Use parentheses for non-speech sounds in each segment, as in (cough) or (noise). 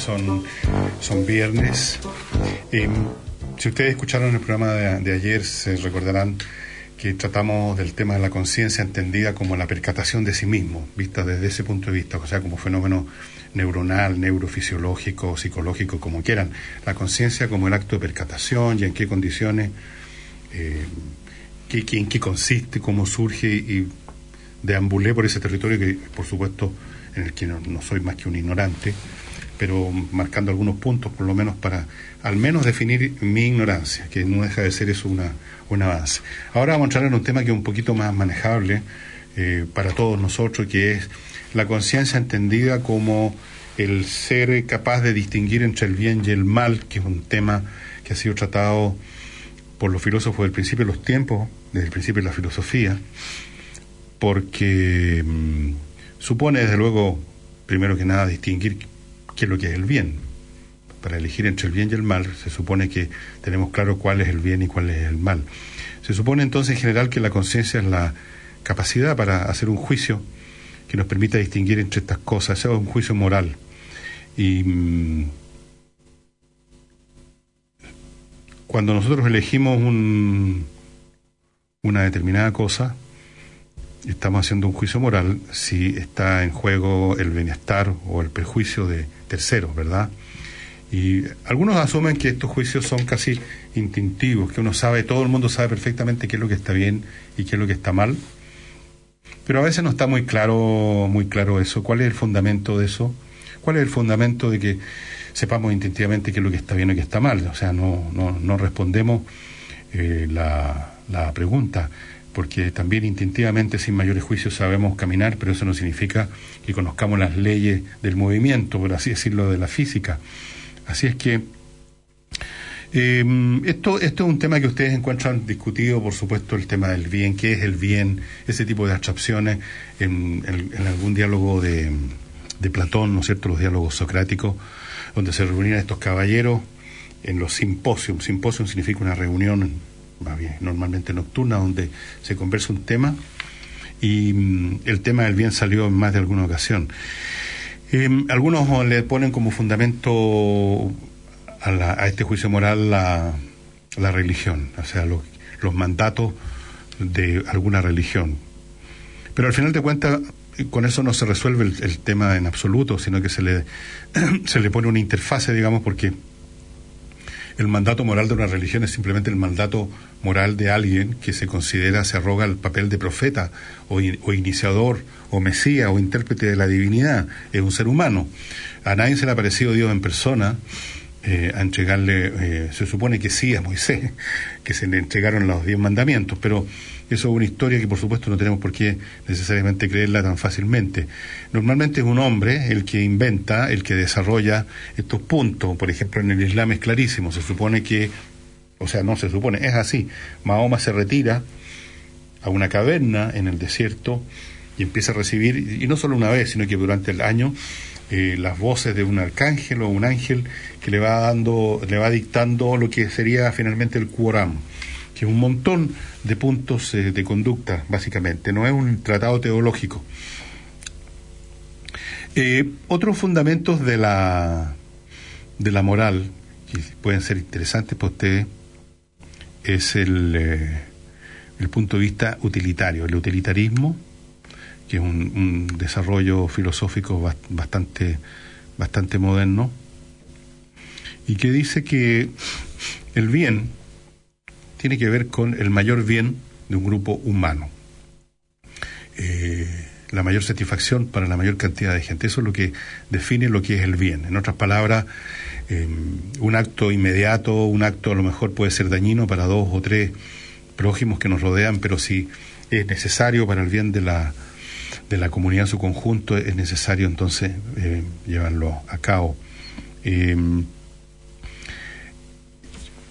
Son, son viernes. Em, si ustedes escucharon el programa de, de ayer, se recordarán que tratamos del tema de la conciencia entendida como la percatación de sí mismo, vista desde ese punto de vista, o sea, como fenómeno neuronal, neurofisiológico, psicológico, como quieran. La conciencia como el acto de percatación y en qué condiciones, eh, qué, en qué consiste, cómo surge y deambulé por ese territorio que, por supuesto, en el que no, soy más que un ignorante, pero marcando algunos puntos, por lo menos para al menos definir mi ignorancia, que no deja de ser eso una, un avance. Ahora vamos a entrar en un tema que es un poquito más manejable eh, para todos nosotros, que es la conciencia entendida como el ser capaz de distinguir entre el bien y el mal, que es un tema que ha sido tratado por los filósofos del principio de los tiempos, desde el principio de la filosofía, porque mm, supone desde luego, primero que nada, distinguir qué es lo que es el bien. Para elegir entre el bien y el mal, se supone que tenemos claro cuál es el bien y cuál es el mal. Se supone entonces en general que la conciencia es la capacidad para hacer un juicio que nos permita distinguir entre estas cosas, sea un juicio moral. Y mm, cuando nosotros elegimos un, una determinada cosa, estamos haciendo un juicio moral si está en juego el bienestar o el perjuicio de terceros, ¿verdad? Y algunos asumen que estos juicios son casi instintivos, que uno sabe, todo el mundo sabe perfectamente qué es lo que está bien y qué es lo que está mal, pero a veces no está muy claro, muy claro eso. ¿Cuál es el fundamento de eso? ¿Cuál es el fundamento de que sepamos instintivamente qué es lo que está bien y qué está mal? O sea, no, no, no respondemos eh, la, la pregunta, porque también instintivamente, sin mayores juicios, sabemos caminar, pero eso no significa que conozcamos las leyes del movimiento, por así decirlo, de la física. Así es que eh, esto, esto es un tema que ustedes encuentran discutido, por supuesto, el tema del bien, qué es el bien, ese tipo de abstracciones en, algún diálogo de, de, Platón, ¿no es cierto?, los diálogos socráticos, donde se reunían estos caballeros en los simposios. Simposium significa una reunión, bien, normalmente nocturna, donde se conversa un tema y mm, el tema del bien salió en más de alguna ocasión. Eh, algunos le ponen como fundamento a, este juicio moral la, la religión, o sea, los, mandatos de alguna religión. Pero al final de cuentas, con eso no se resuelve el, tema en absoluto, sino que se le, (clears throat) se le pone una interfase, digamos, porque el mandato moral de una religión es simplemente el mandato moral de alguien que se considera, se arroga el papel de profeta o, iniciador o mesía o intérprete de la divinidad, es un ser humano. A nadie se le ha parecido Dios en persona, eh, a entregarle, eh, se supone que sí a Moisés, (laughs) que se le entregaron los diez mandamientos, pero eso es una historia que por supuesto no tenemos por qué necesariamente creerla tan fácilmente. Normalmente es un hombre el que inventa, el que desarrolla estos puntos, por ejemplo en el Islam es clarísimo, se supone que, o sea, no se supone, es así, Mahoma se retira a una caverna en el desierto y empieza a recibir, y no solo una vez, sino que durante el año, eh, las voces de un arcángel o un ángel que le va dando, le va dictando lo que sería finalmente el quorum, que es un montón de puntos eh, de conducta, básicamente, no es un tratado teológico. Eh, otros fundamentos de la, de la moral, que pueden ser interesantes para ustedes, es el, el punto de vista utilitario, el utilitarismo, que es un, desarrollo filosófico bastante, bastante moderno, y que dice que el bien tiene que ver con el mayor bien de un grupo humano. Eh, la mayor satisfacción para la mayor cantidad de gente. Eso es lo que define lo que es el bien. En otras palabras, em, un acto inmediato, un acto a lo mejor puede ser dañino para dos o tres prójimos que nos rodean, pero si es necesario para el bien de la, de la comunidad en su conjunto, es necesario entonces eh, llevarlo a cabo. Eh,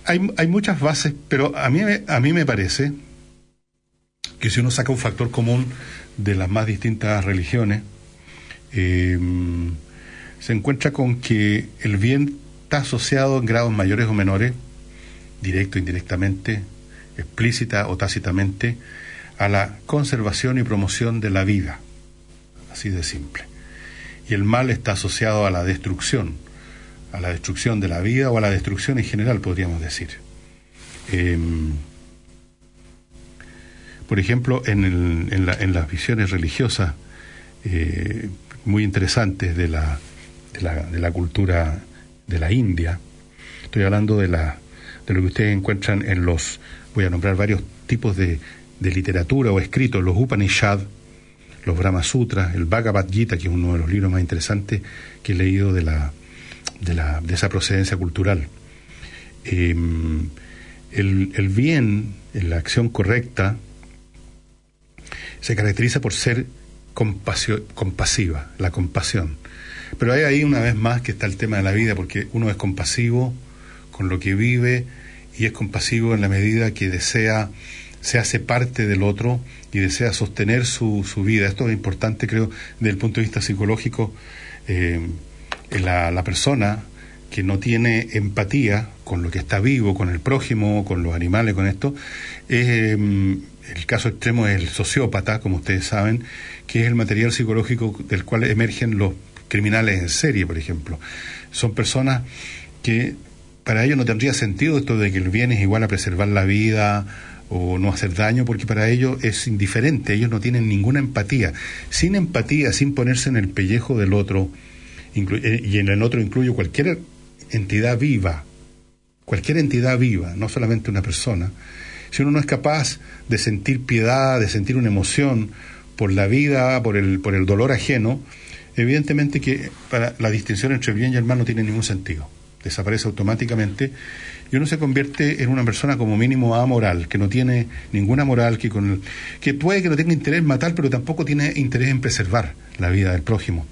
hay, muchas bases, pero a mí, a mí me parece que si uno saca un factor común de las más distintas religiones, eh, se encuentra con que el bien está asociado en grados mayores o menores, directo o indirectamente, explícita o tácitamente, a la conservación y promoción de la vida. Así de simple. Y el mal está asociado a la destrucción, a la destrucción de la vida o a la destrucción en general, podríamos decir. Em, por ejemplo, en, las visiones religiosas eh, muy interesantes de la, cultura de la India, estoy hablando de, la, de lo que ustedes encuentran en los, voy a nombrar varios tipos de, de literatura o escritos, los Upanishad, los Brahma Sutras, el Bhagavad Gita, que es uno de los libros más interesantes que he leído de, la, de, la, de esa procedencia cultural. Em, el, el, bien, la acción correcta, se caracteriza por ser compasiva, la compasión. Pero hay ahí una vez más que está el tema de la vida, porque uno es compasivo con lo que vive y es compasivo en la medida que desea, se hace parte del otro y desea sostener su, su vida. Esto es importante, creo, desde el punto de vista psicológico. Eh, la, la persona que no tiene empatía con lo que está vivo, con el prójimo, con los animales, con esto, es, em, el caso extremo es el sociópata, como ustedes saben, que es el material psicológico del cual emergen los criminales en serie, por ejemplo. Son personas que para ellos no tendría sentido esto de que el bien es igual a preservar la vida o no hacer daño, porque para ellos es indiferente, ellos no tienen ninguna empatía. Sin empatía, sin ponerse en el pellejo del otro, y en el otro incluyo cualquier entidad viva, cualquier entidad viva, no solamente una persona, si uno no es capaz de sentir piedad, de sentir una emoción por la vida, por el, por el dolor ajeno, evidentemente que para la distinción entre el bien y el mal no tiene ningún sentido. Desaparece automáticamente y uno se convierte en una persona como mínimo amoral, que no tiene ninguna moral, que, con que puede que no tenga interés en matar, pero tampoco tiene interés en preservar la vida del prójimo.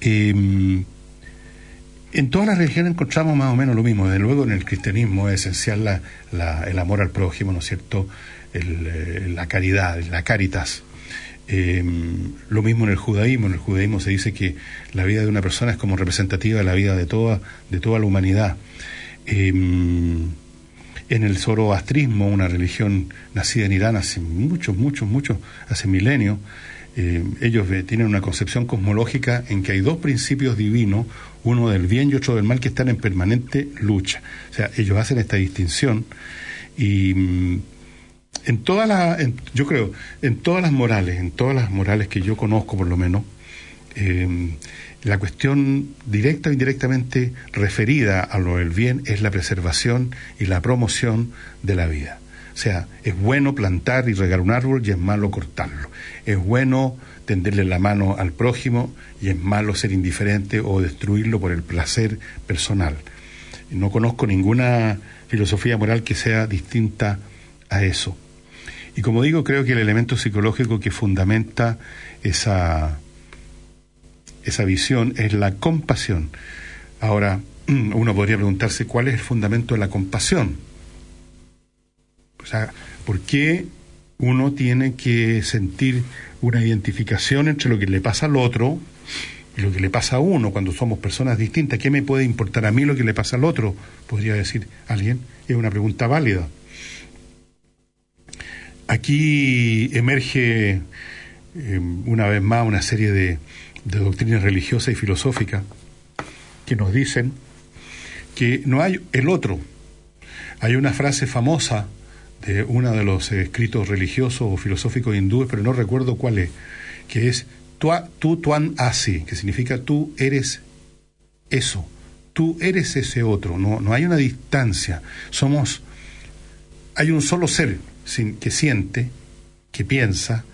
Em, en todas las religiones encontramos más o menos lo mismo. Desde luego en el cristianismo es esencial el amor al prójimo, ¿no es cierto? Eh, la caridad, la caritas. Em, lo mismo en el judaísmo. En el judaísmo se dice que la vida de una persona es como representativa de la vida de toda, de toda la humanidad. Em, en el zoroastrismo, una religión nacida en Irán hace muchos, muchos, muchos, hace milenios, eh, ellos tienen una concepción cosmológica en que hay dos principios divinos, uno del bien y otro del mal, que están en permanente lucha. O sea, ellos hacen esta distinción y mm, en todas las, yo creo, en todas las morales, en todas las morales que yo conozco por lo menos, eh, la cuestión directa o indirectamente referida a lo del bien es la preservación y la promoción de la vida. O sea, es bueno plantar y regar un árbol y es malo cortarlo. Es bueno tenderle la mano al prójimo y es malo ser indiferente o destruirlo por el placer personal. No conozco ninguna filosofía moral que sea distinta a eso. Y como digo, creo que el elemento psicológico que fundamenta esa, esa visión es la compasión. Ahora, (clears throat) uno podría preguntarse cuál es el fundamento de la compasión. O sea, ¿por qué uno tiene que sentir una identificación entre lo que le pasa al otro y lo que le pasa a uno cuando somos personas distintas? ¿Qué me puede importar a mí lo que le pasa al otro? Podría decir alguien. Es una pregunta válida. Aquí emerge eh, una vez más una serie de doctrinas religiosas y filosóficas que nos dicen que no hay el otro. Hay una frase famosa uno de los escritos religiosos o filosóficos hindúes, pero no recuerdo cuál es, que es tu tuan asi, que significa tú eres eso, tú eres ese otro, no, no hay una distancia, somos, hay un solo ser que siente, que piensa,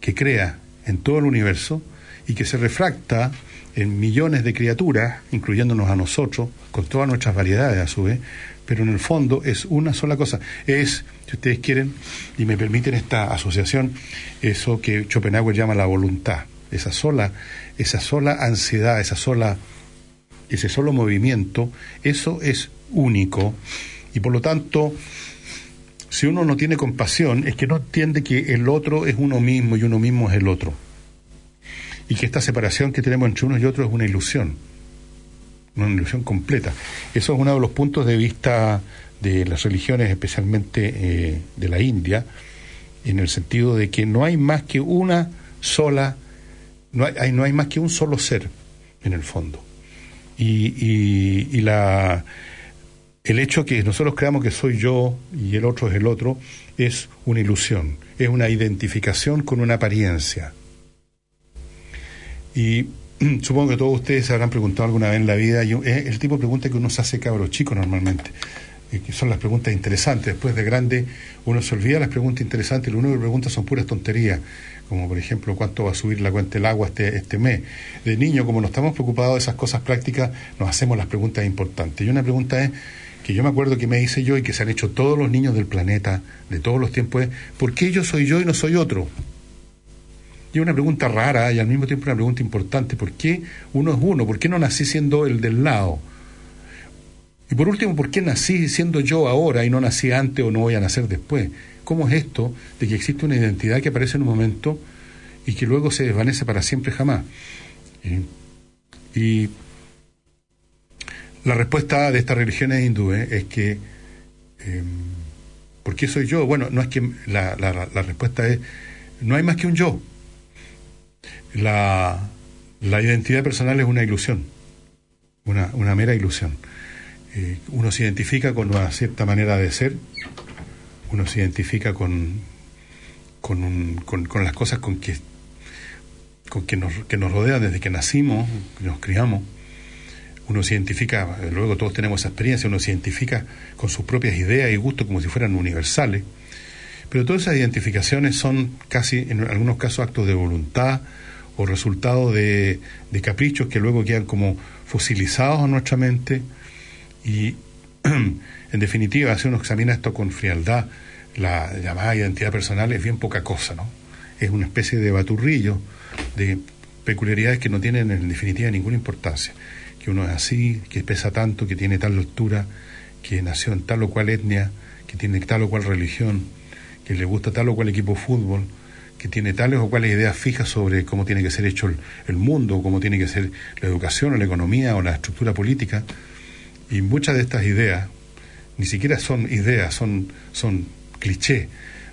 que crea en todo el universo y que se refracta en millones de criaturas, incluyéndonos a nosotros, con todas nuestras variedades a su vez, pero en el fondo es una sola cosa. Es, si ustedes quieren y me permiten esta asociación, eso que Schopenhauer llama la voluntad, esa sola, esa sola ansiedad, esa sola, ese solo movimiento, eso es único y por lo tanto, si uno no tiene compasión, es que no entiende que el otro es uno mismo y uno mismo es el otro. Y que esta separación que tenemos entre unos y otros es una ilusión, una ilusión completa. Eso es uno de los puntos de vista de las religiones, especialmente eh, de la India, en el sentido de que no hay más que una sola, no hay, no hay más que un solo ser en el fondo. Y, y, la, el hecho que nosotros creamos que soy yo y el otro es el otro es una ilusión, es una identificación con una apariencia. Y (clears throat) supongo que todos ustedes se habrán preguntado alguna vez en la vida, es el tipo de pregunta que uno se hace cabro chico normalmente que son las preguntas interesantes. Después de grande uno se olvida las preguntas interesantes y lo único que pregunta son puras tonterías, como por ejemplo cuánto va a subir la cuenta del agua este, este mes. De niño, como no estamos preocupados de esas cosas prácticas, nos hacemos las preguntas importantes. Y una pregunta es, que yo me acuerdo que me hice yo y que se han hecho todos los niños del planeta, de todos los tiempos, es, ¿por qué yo soy yo y no soy otro? Y una pregunta rara y al mismo tiempo una pregunta importante. ¿Por qué uno es uno? ¿Por qué no nací siendo el del lado? Y por último, ¿por qué nací siendo yo ahora y no nací antes o no voy a nacer después? ¿Cómo es esto de que existe una identidad que aparece en un momento y que luego se desvanece para siempre jamás? Y la respuesta de estas religiones hindúes es que, em, ¿por qué soy yo? Bueno, no es que la, la, respuesta es, no hay más que un yo. La, la identidad personal es una ilusión, una mera ilusión. Eh, uno se identifica con una cierta manera de ser, uno se identifica con, con, las cosas con que, con que, nos, que nos rodean desde que nacimos, que nos criamos. Uno se identifica, luego todos tenemos esa experiencia, uno se identifica con sus propias ideas y gustos como si fueran universales. Pero todas esas identificaciones son casi, en algunos casos, actos de voluntad o resultado de, de caprichos que luego quedan como fosilizados en nuestra mente y, (clears throat) en definitiva, si uno examina esto con frialdad, la llamada identidad personal es bien poca cosa, ¿no? Es una especie de baturrillo de peculiaridades que no tienen en definitiva ninguna importancia. Que uno es así, que pesa tanto, que tiene tal altura, que nació en tal o cual etnia, que tiene tal o cual religión, que le gusta tal o cual equipo de fútbol, que tiene tales o cuales ideas fijas sobre cómo tiene que ser hecho el, el mundo, cómo tiene que ser la educación o la economía o la estructura política y muchas de estas ideas ni siquiera son ideas, son, son clichés.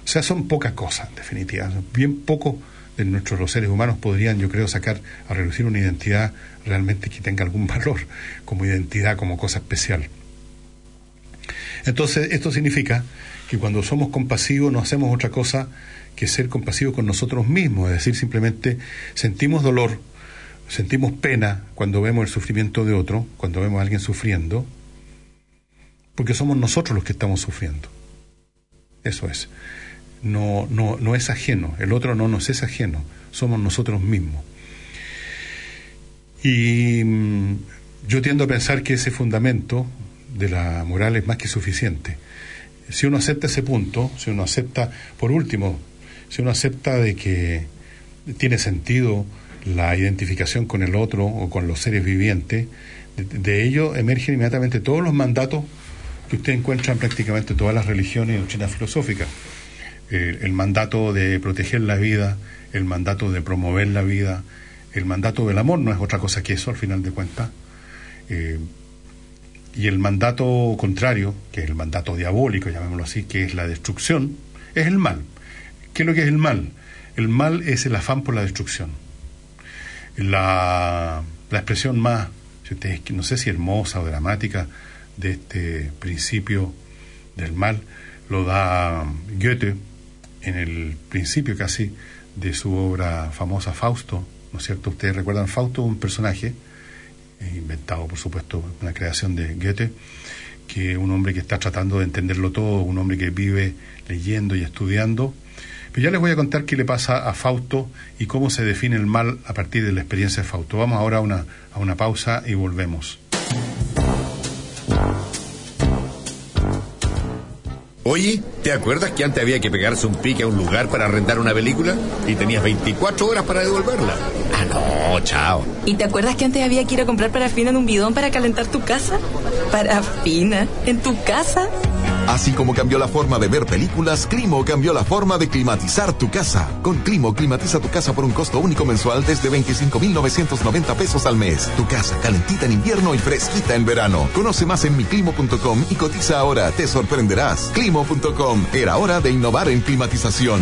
O sea, son pocas cosas, en definitiva. Bien pocos de nuestros seres humanos podrían, yo creo, sacar a reducir una identidad realmente que tenga algún (laughs) valor como identidad, como cosa especial. Entonces, esto significa que cuando somos compasivos no hacemos otra cosa que ser compasivos con nosotros mismos, es decir, simplemente sentimos dolor, sentimos pena cuando vemos el sufrimiento de otro, cuando vemos a alguien sufriendo, porque somos nosotros los que estamos sufriendo. Eso es. No, no, no es ajeno, el otro no nos es ajeno, somos nosotros mismos. Y mm, yo tiendo a pensar que ese fundamento de la moral es más que suficiente. Si uno acepta ese punto, si uno acepta, por último, si uno acepta de que tiene sentido la identificación con el otro o con los seres vivientes, de, ello emergen inmediatamente todos los mandatos que usted encuentra en prácticamente todas las religiones y doctrinas filosóficas. el mandato de proteger la vida, el mandato de promover la vida, el mandato del amor no es otra cosa que eso al final de cuentas. Eh, y el mandato contrario, que es el mandato diabólico, llamémoslo así, que es la destrucción, es el mal. ¿Qué es lo que es el mal? El mal es el afán por la destrucción la, la expresión más, no sé si hermosa o dramática, de este principio del mal, lo da Goethe en el principio casi de su obra famosa Fausto, ¿no es cierto? Ustedes recuerdan Fausto, un personaje eh, inventado, por supuesto, una creación de Goethe, que un hombre que está tratando de entenderlo todo, un hombre que vive leyendo y estudiando, pero ya les voy a contar qué le pasa a Fausto y cómo se define el mal a partir de la experiencia de Fausto. Vamos ahora a una, a una pausa y volvemos. Oye, ¿te acuerdas que antes había que pegarse un pique a un lugar para rentar una película? Y tenías 24 horas para devolverla. Ah, no, chao. ¿Y te acuerdas que antes había que ir a comprar parafina en un bidón para calentar tu casa? Parafina. ¿En tu casa? Así como cambió la forma de ver películas, Climo cambió la forma de climatizar tu casa. Con Climo climatiza tu casa por un costo único mensual desde 25,990 pesos al mes. Tu casa calentita en invierno y fresquita en verano. Conoce más en miclimo.com y cotiza ahora. Te sorprenderás. Climo.com. Era hora de innovar en climatización.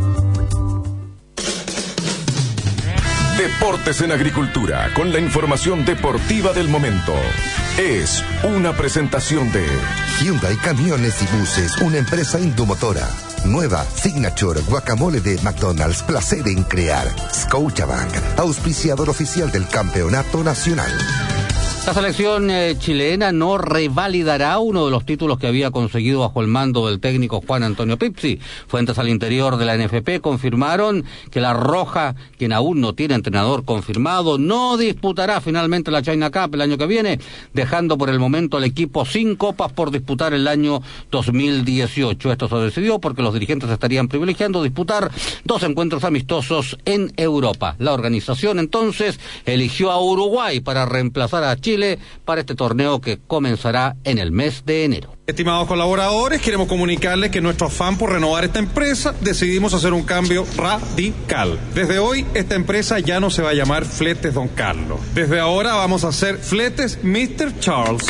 Deportes en Agricultura, con la información deportiva del momento. Es una presentación de Hyundai Camiones y Buses, una empresa indomotora. Nueva Signature Guacamole de McDonald's, placer en crear. Scotiabank, auspiciador oficial del Campeonato Nacional. La selección eh, chilena no revalidará uno de los títulos que había conseguido bajo el mando del técnico Juan Antonio Pipsi. Fuentes al interior de la NFP confirmaron que la Roja, quien aún no tiene entrenador confirmado, no disputará finalmente la China Cup el año que viene, dejando por el momento al equipo sin copas por disputar el año 2018. Esto se decidió porque los dirigentes estarían privilegiando disputar dos encuentros amistosos en Europa. La organización entonces eligió a Uruguay para reemplazar a Chile Para este torneo que comenzará en el mes de enero. Estimados colaboradores, queremos comunicarles que nuestro afán por renovar esta empresa decidimos hacer un cambio radical. Desde hoy, esta empresa ya no se va a llamar Fletes Don Carlos. Desde ahora vamos a hacer Fletes Mr. Charles.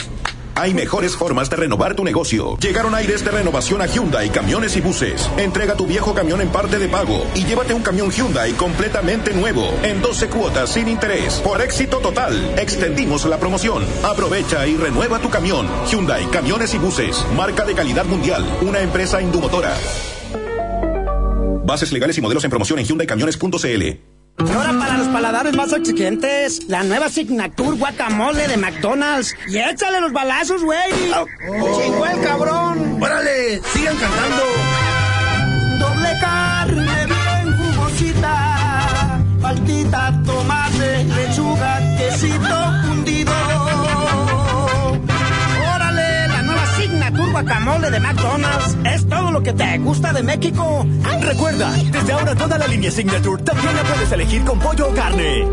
Hay mejores formas de renovar tu negocio. Llegaron aires de renovación a Hyundai Camiones y Buses. Entrega tu viejo camión en parte de pago y llévate un camión Hyundai completamente nuevo en 12 cuotas sin interés. Por éxito total, extendimos la promoción. Aprovecha y renueva tu camión. Hyundai Camiones y Buses, marca de calidad mundial, una empresa indumotora. Bases legales y modelos en promoción en hyundaicamiones.cl. Ahora para los paladares más exigentes, la nueva Signature Guacamole de McDonald's. Y échale los balazos, güey. ¡Chingó el cabrón! ¡Órale! ¡Sigan cantando! Doble carne bien jugosita, faltita, tomate, Guacamole de McDonald's. Es todo lo que te gusta de México. Recuerda, desde ahora toda la línea Signature también la puedes elegir con pollo o carne.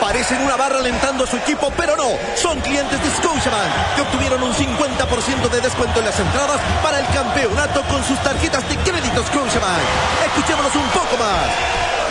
Parecen una barra alentando a su equipo, pero no. Son clientes de Scotiabank que obtuvieron un 50% de descuento en las entradas para el campeonato con sus tarjetas de crédito Scotiabank. Escuchémonos un poco más.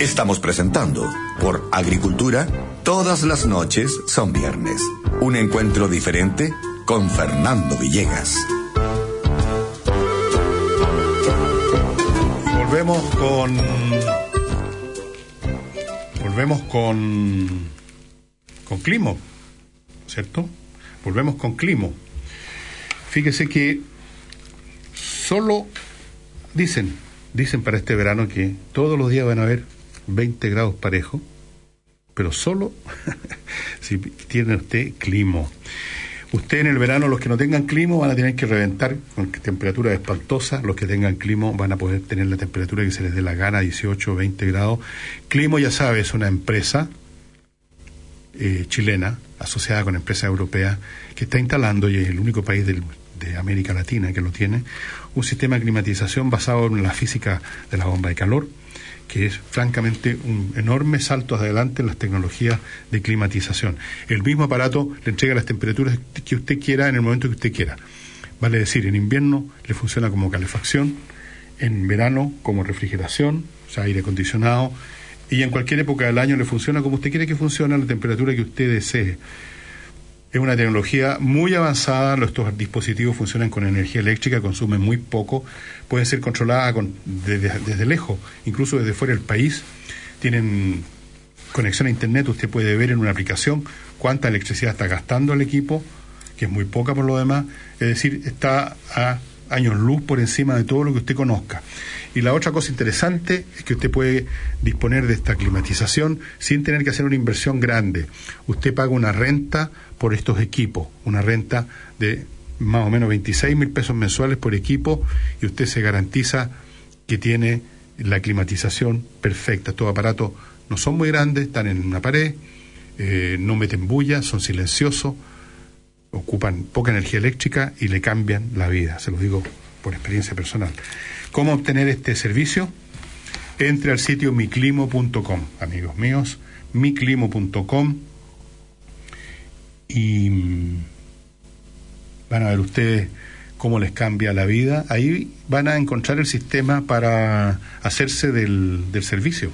Estamos presentando por Agricultura, todas las noches son viernes. Un encuentro diferente con Fernando Villegas. Volvemos con. Volvemos con. con Climo, ¿cierto? Volvemos con Climo. Fíjese que solo dicen, dicen para este verano que todos los días van a haber 20 grados parejo, pero solo (laughs) si tiene usted clima. Usted en el verano, los que no tengan clima van a tener que reventar con temperatura espantosa, los que tengan clima van a poder tener la temperatura que se les dé la gana, 18 o 20 grados. Climo, ya sabe, es una empresa eh, chilena, asociada con empresas europeas, que está instalando, y es el único país del, de América Latina que lo tiene, un sistema de climatización basado en la física de la bomba de calor, que es francamente un enorme salto adelante en las tecnologías de climatización. El mismo aparato le entrega las temperaturas que usted quiera en el momento que usted quiera. Vale decir, en invierno le funciona como calefacción, en verano como refrigeración, o sea, aire acondicionado, y en cualquier época del año le funciona como usted quiere que funcione la temperatura que usted desee. Es una tecnología muy avanzada, estos dispositivos funcionan con energía eléctrica, consumen muy poco, pueden ser controladas con, desde, desde lejos, incluso desde fuera del país. Tienen conexión a Internet, usted puede ver en una aplicación cuánta electricidad está gastando el equipo, que es muy poca por lo demás, es decir, está a años luz por encima de todo lo que usted conozca. Y la otra cosa interesante es que usted puede disponer de esta climatización sin tener que hacer una inversión grande. Usted paga una renta por estos equipos, una renta de más o menos 26 mil pesos mensuales por equipo y usted se garantiza que tiene la climatización perfecta. Estos aparatos no son muy grandes, están en una pared, eh, no meten bulla, son silenciosos, ocupan poca energía eléctrica y le cambian la vida, se lo digo por experiencia personal. ¿Cómo obtener este servicio? Entre al sitio miclimo.com, amigos míos, miclimo.com y mm, van a ver ustedes cómo les cambia la vida. Ahí van a encontrar el sistema para hacerse del, del servicio.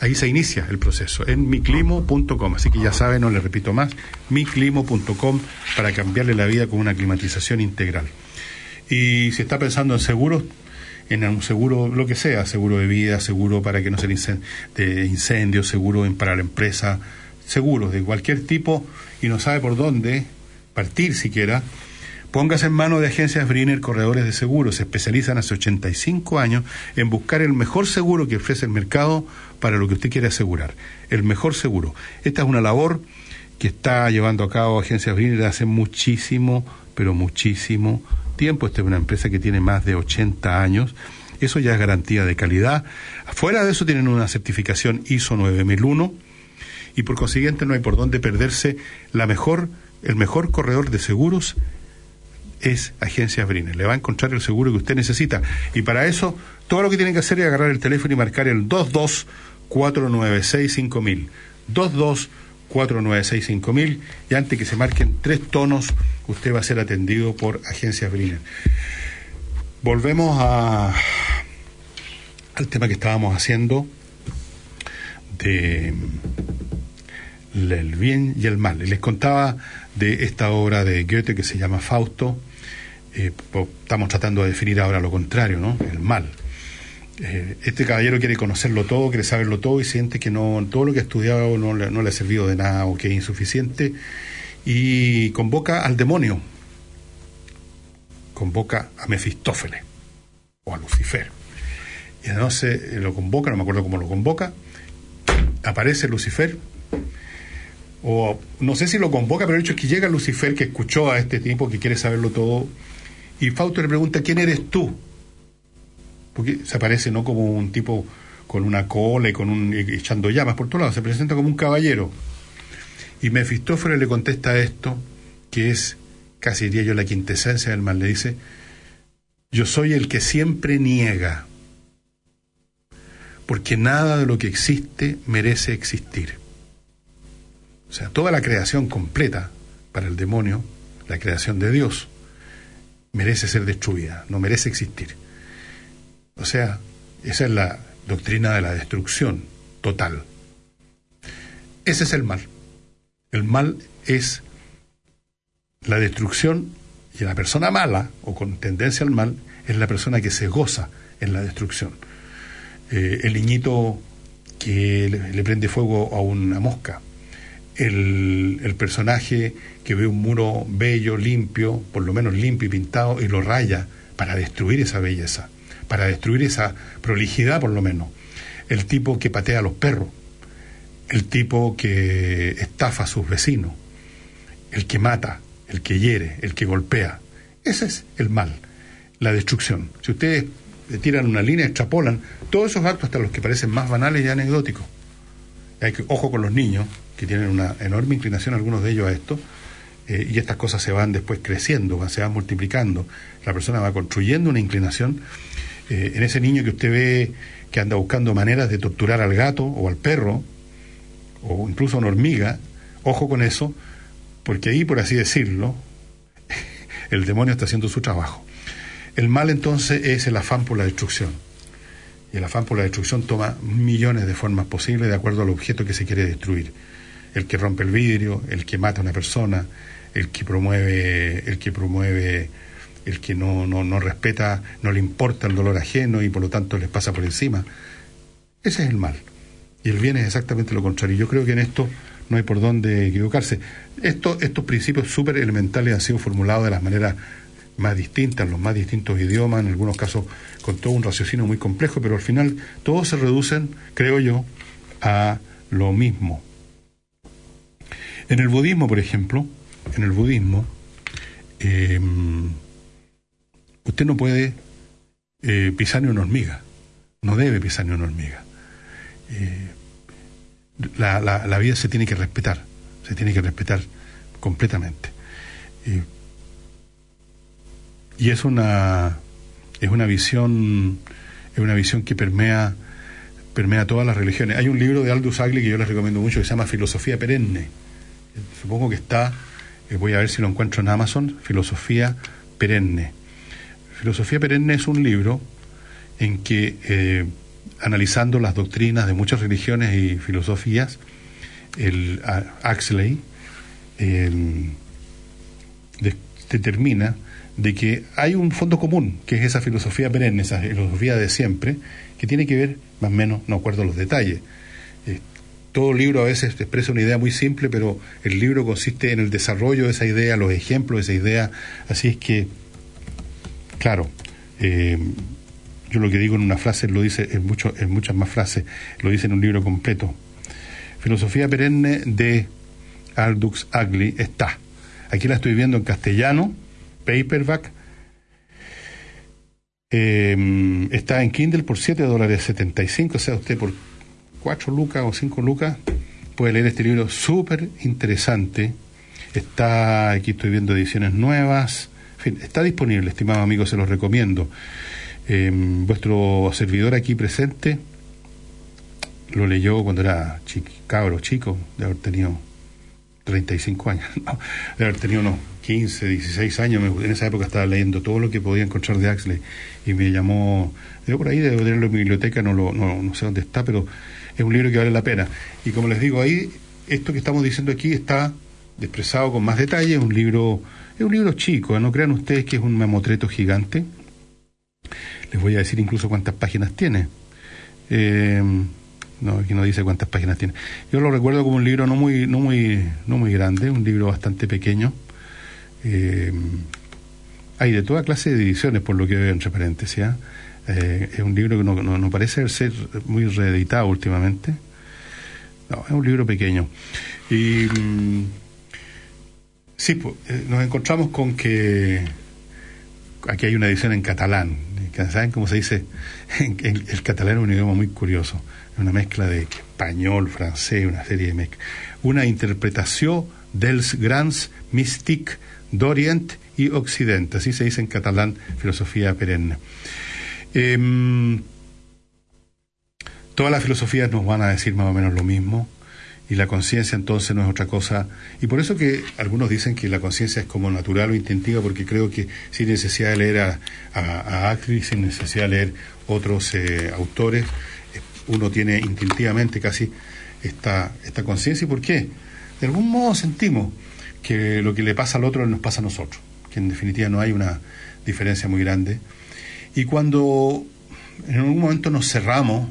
Ahí se inicia el proceso, en miclimo.com. Así que ya saben, no les repito más, miclimo.com para cambiarle la vida con una climatización integral. Y si está pensando en seguros, en un seguro, lo que sea, seguro de vida, seguro para que no se de incendio, seguro para la empresa, seguros de cualquier tipo y no sabe por dónde partir siquiera, Póngase en manos de agencias Briner Corredores de Seguros. Se especializan hace 85 años en buscar el mejor seguro que ofrece el mercado para lo que usted quiere asegurar. El mejor seguro. Esta es una labor que está llevando a cabo Agencias Briner hace muchísimo, pero muchísimo tiempo. Esta es una empresa que tiene más de 80 años. Eso ya es garantía de calidad. Fuera de eso tienen una certificación ISO 9001 y por consiguiente no hay por dónde perderse la mejor, el mejor corredor de seguros es Agencias Briner. Le va a encontrar el seguro que usted necesita. Y para eso, todo lo que tiene que hacer es agarrar el teléfono y marcar el 22 496 5000. 22 496 5000 y antes que se marquen tres tonos, usted va a ser atendido por Agencias Briner. Volvemos a, al tema que estábamos haciendo de el bien y el mal. Les contaba de esta obra de Goethe que se llama Fausto, eh, estamos tratando de definir ahora lo contrario, ¿no? El mal. Eh, este caballero quiere conocerlo todo, quiere saberlo todo y siente que no todo lo que ha estudiado no le, no le ha servido de nada o que es insuficiente y convoca al demonio, convoca a Mefistófeles o a Lucifer. Y entonces lo convoca, no me acuerdo cómo lo convoca, aparece Lucifer, o no sé si lo convoca, pero el hecho es que llega Lucifer que escuchó a este tipo que quiere saberlo todo y Fausto le pregunta, ¿quién eres tú? Porque se aparece no como un tipo con una cola y con un, echando llamas por todos lados, se presenta como un caballero. Y Mefistófeles le contesta esto, que es, casi diría yo, la quintesencia del mal. Le dice, yo soy el que siempre niega, porque nada de lo que existe merece existir. O sea, toda la creación completa para el demonio, la creación de Dios, merece ser destruida, no merece existir. O sea, esa es la doctrina de la destrucción total. Ese es el mal. El mal es la destrucción y la persona mala o con tendencia al mal es la persona que se goza en la destrucción. Eh, el niñito que le, prende fuego a una mosca, el, personaje que ve un muro bello, limpio, por lo menos limpio y pintado, y lo raya para destruir esa belleza, para destruir esa prolijidad por lo menos. El tipo que patea a los perros, el tipo que estafa a sus vecinos, el que mata, el que hiere, el que golpea. Ese es el mal, la destrucción. Si ustedes tiran una línea, extrapolan todos esos actos hasta los que parecen más banales y anecdóticos. Hay que, ojo con los niños, que tienen una enorme inclinación, algunos de ellos, a esto, eh, y estas cosas se van después creciendo, se van multiplicando, la persona va construyendo una inclinación. Eh, en ese niño que usted ve que anda buscando maneras de torturar al gato o al perro, o incluso a una hormiga, ojo con eso, porque ahí, por así decirlo, (laughs) el demonio está haciendo su trabajo. El mal entonces es el afán por la destrucción. Y el afán por la destrucción toma millones de formas posibles de acuerdo al objeto que se quiere destruir. El que rompe el vidrio, el que mata a una persona, el que promueve, el que promueve, el que no, no, no respeta, no le importa el dolor ajeno y por lo tanto les pasa por encima. Ese es el mal. Y el bien es exactamente lo contrario. Yo creo que en esto no hay por dónde equivocarse. Esto, estos principios súper elementales han sido formulados de las maneras más distintas, en los más distintos idiomas, en algunos casos con todo un raciocinio muy complejo, pero al final todos se reducen, creo yo, a lo mismo. En el budismo, por ejemplo, en el budismo, eh, usted no puede eh, pisar ni una hormiga, no debe pisar ni una hormiga. Eh, la, la, la, vida se tiene que respetar, se tiene que respetar completamente. Y es una es una visión es una visión que permea permea todas las religiones. Hay un libro de Aldous Huxley que yo les recomiendo mucho que se llama Filosofía perenne. Supongo que está eh, voy a ver si lo encuentro en Amazon, Filosofía perenne. Filosofía perenne es un libro en que eh, analizando las doctrinas de muchas religiones y filosofías, el Huxley determina de que hay un fondo común, que es esa filosofía perenne, esa filosofía de siempre, que tiene que ver, más o menos, no acuerdo los detalles. Todo libro a veces expresa una idea muy simple, pero el libro consiste en el desarrollo de esa idea, los ejemplos de esa idea, así es que, claro, eh, yo lo que digo en una frase lo dice en, mucho, en muchas más frases, lo dice en un libro completo. Filosofía perenne de Aldous Ugly está. Aquí la estoy viendo en castellano, paperback. Eh, está en Kindle por 7 dólares 75, o sea, usted por 4 lucas o 5 lucas puede leer este libro súper interesante. Está, aquí estoy viendo ediciones nuevas. Fin, está disponible, estimados amigos, se los recomiendo. Eh, vuestro servidor aquí presente lo leyó cuando era chico, cabro chico, de haber tenido 35 años, (laughs) no, de haber tenido unos 15, 16 años. En esa época estaba leyendo todo lo que podía encontrar de Axley y me llamó. Yo por ahí debo tenerlo en mi biblioteca, no, lo, no, no sé dónde está, pero es un libro que vale la pena. Y como les digo, ahí esto que estamos diciendo aquí está expresado con más detalle. Es un libro, es un libro chico, no crean ustedes que es un mamotreto gigante les voy a decir incluso cuántas páginas tiene. Eh, no, aquí no dice cuántas páginas tiene. Yo lo recuerdo como un libro no muy, no muy, no muy grande, un libro bastante pequeño. Eh, hay de toda clase de ediciones, por lo que veo entre paréntesis. ¿ah? Eh, es un libro que no, no, parece ser muy reeditado últimamente. No, es un libro pequeño. Y mm, sí, pues, nos encontramos con que aquí hay una edición en catalán, ¿Saben cómo se dice? (laughs) El, catalán es un idioma muy curioso. Es una mezcla de español, francés, una serie de mezclas. Una interpretación dels grans mystic d'Orient y Occidente. Así se dice en catalán, filosofía perenne. Em, todas las filosofías nos van a decir más o menos lo mismo y la conciencia entonces no es otra cosa. Y por eso que algunos dicen que la conciencia es como natural o instintiva, porque creo que sin necesidad de leer a, a, sin necesidad de leer otros eh, autores, eh, uno tiene instintivamente casi esta, esta conciencia. ¿Y por qué? De algún modo sentimos que lo que le pasa al otro nos pasa a nosotros, que en definitiva no hay una diferencia muy grande. Y cuando en algún momento nos cerramos,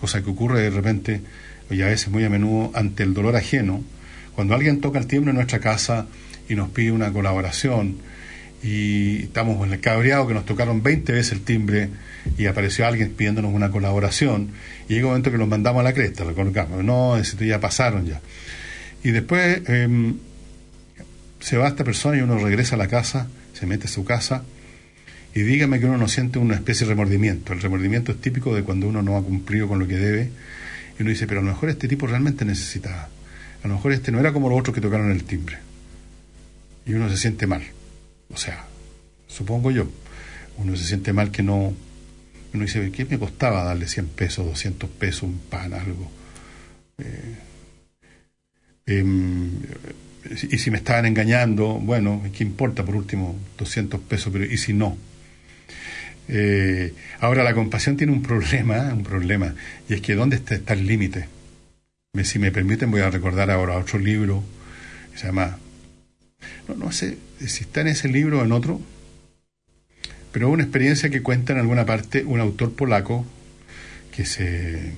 cosa que ocurre de repente, y a veces muy a menudo ante el dolor ajeno, cuando alguien toca el timbre en nuestra casa y nos pide una colaboración y estamos en el cabreado que nos tocaron 20 veces el timbre y apareció alguien pidiéndonos una colaboración y llega un momento que nos mandamos a la cresta, lo colocamos, no, ya pasaron ya. Y después em, se va esta persona y uno regresa a la casa, se mete a su casa y dígame que uno no siente una especie de remordimiento. El remordimiento es típico de cuando uno no ha cumplido con lo que debe y uno dice, pero a lo mejor este tipo realmente necesitaba. A lo mejor este no era como los otros que tocaron el timbre. Y uno se siente mal. O sea, supongo yo. Uno se siente mal que no... Uno dice, ¿qué me costaba darle 100 pesos, 200 pesos, un pan, algo? Eh, em, y si me estaban engañando, bueno, ¿qué importa por último 200 pesos? Pero ¿y si no? Eh, ahora la compasión tiene un problema, un problema, y es que ¿dónde está, el límite? Si me permiten, voy a recordar ahora otro libro que se llama. No, no sé si está en ese libro o en otro, pero una experiencia que cuenta en alguna parte un autor polaco que se,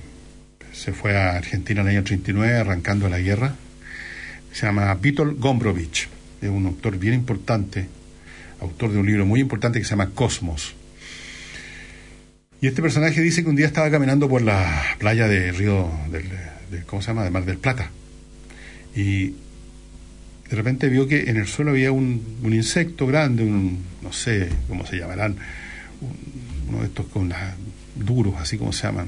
se fue a Argentina en el año 39, arrancando la guerra. Se llama Witold Gombrowicz, es un autor bien importante, autor de un libro muy importante que se llama Cosmos. Y este personaje dice que un día estaba caminando por la playa de Río del, de- ¿cómo se llama? de Mar del Plata. Y de repente vio que en el suelo había un, insecto grande, un, no sé cómo se llamarán, un- uno de estos con las duros, así como se llaman,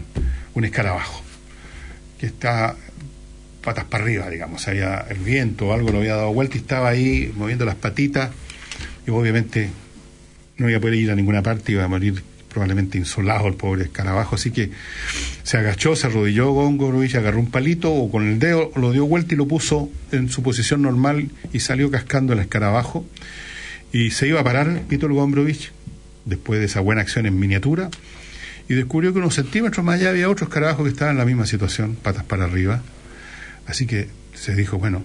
un escarabajo, que está patas para arriba, digamos, había el viento o algo lo había dado vuelta y estaba ahí moviendo las patitas y obviamente no iba a poder ir a ninguna parte, iba a morir probablemente insolado el pobre escarabajo, así que se agachó, se arrodilló Góngorowicz, agarró un palito o con el dedo lo dio vuelta y lo puso en su posición normal y salió cascando el escarabajo y se iba a parar Vítor Gombrowicz después de esa buena acción en miniatura y descubrió que unos centímetros más allá había otro escarabajo que estaba en la misma situación, patas para arriba. Así que se dijo, bueno,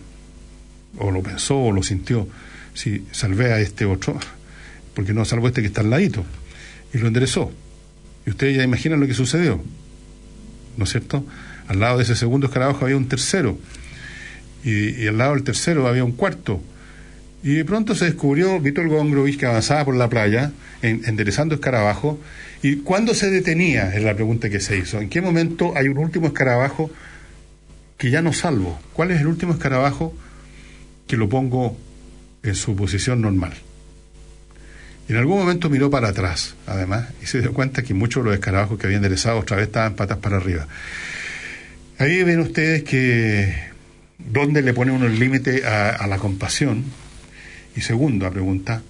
o lo pensó o lo sintió, si salvé a este otro, porque no salvo este que está al ladito. Y lo enderezó. Y ustedes ya imaginan lo que sucedió. ¿No es cierto? Al lado de ese segundo escarabajo había un tercero. Y, al lado del tercero había un cuarto. Y de pronto se descubrió Víctor Gongrovich que avanzaba por la playa, en- enderezando escarabajo. ¿Y cuándo se detenía? Es la pregunta que se hizo. ¿En qué momento hay un último escarabajo que ya no salvo? ¿Cuál es el último escarabajo que lo pongo en su posición normal? En algún momento miró para atrás, además, y se dio cuenta que muchos de los escarabajos que había enderezado otra vez estaban patas para arriba. Ahí ven ustedes que dónde le pone uno el límite a, la compasión. Y segundo, la pregunta,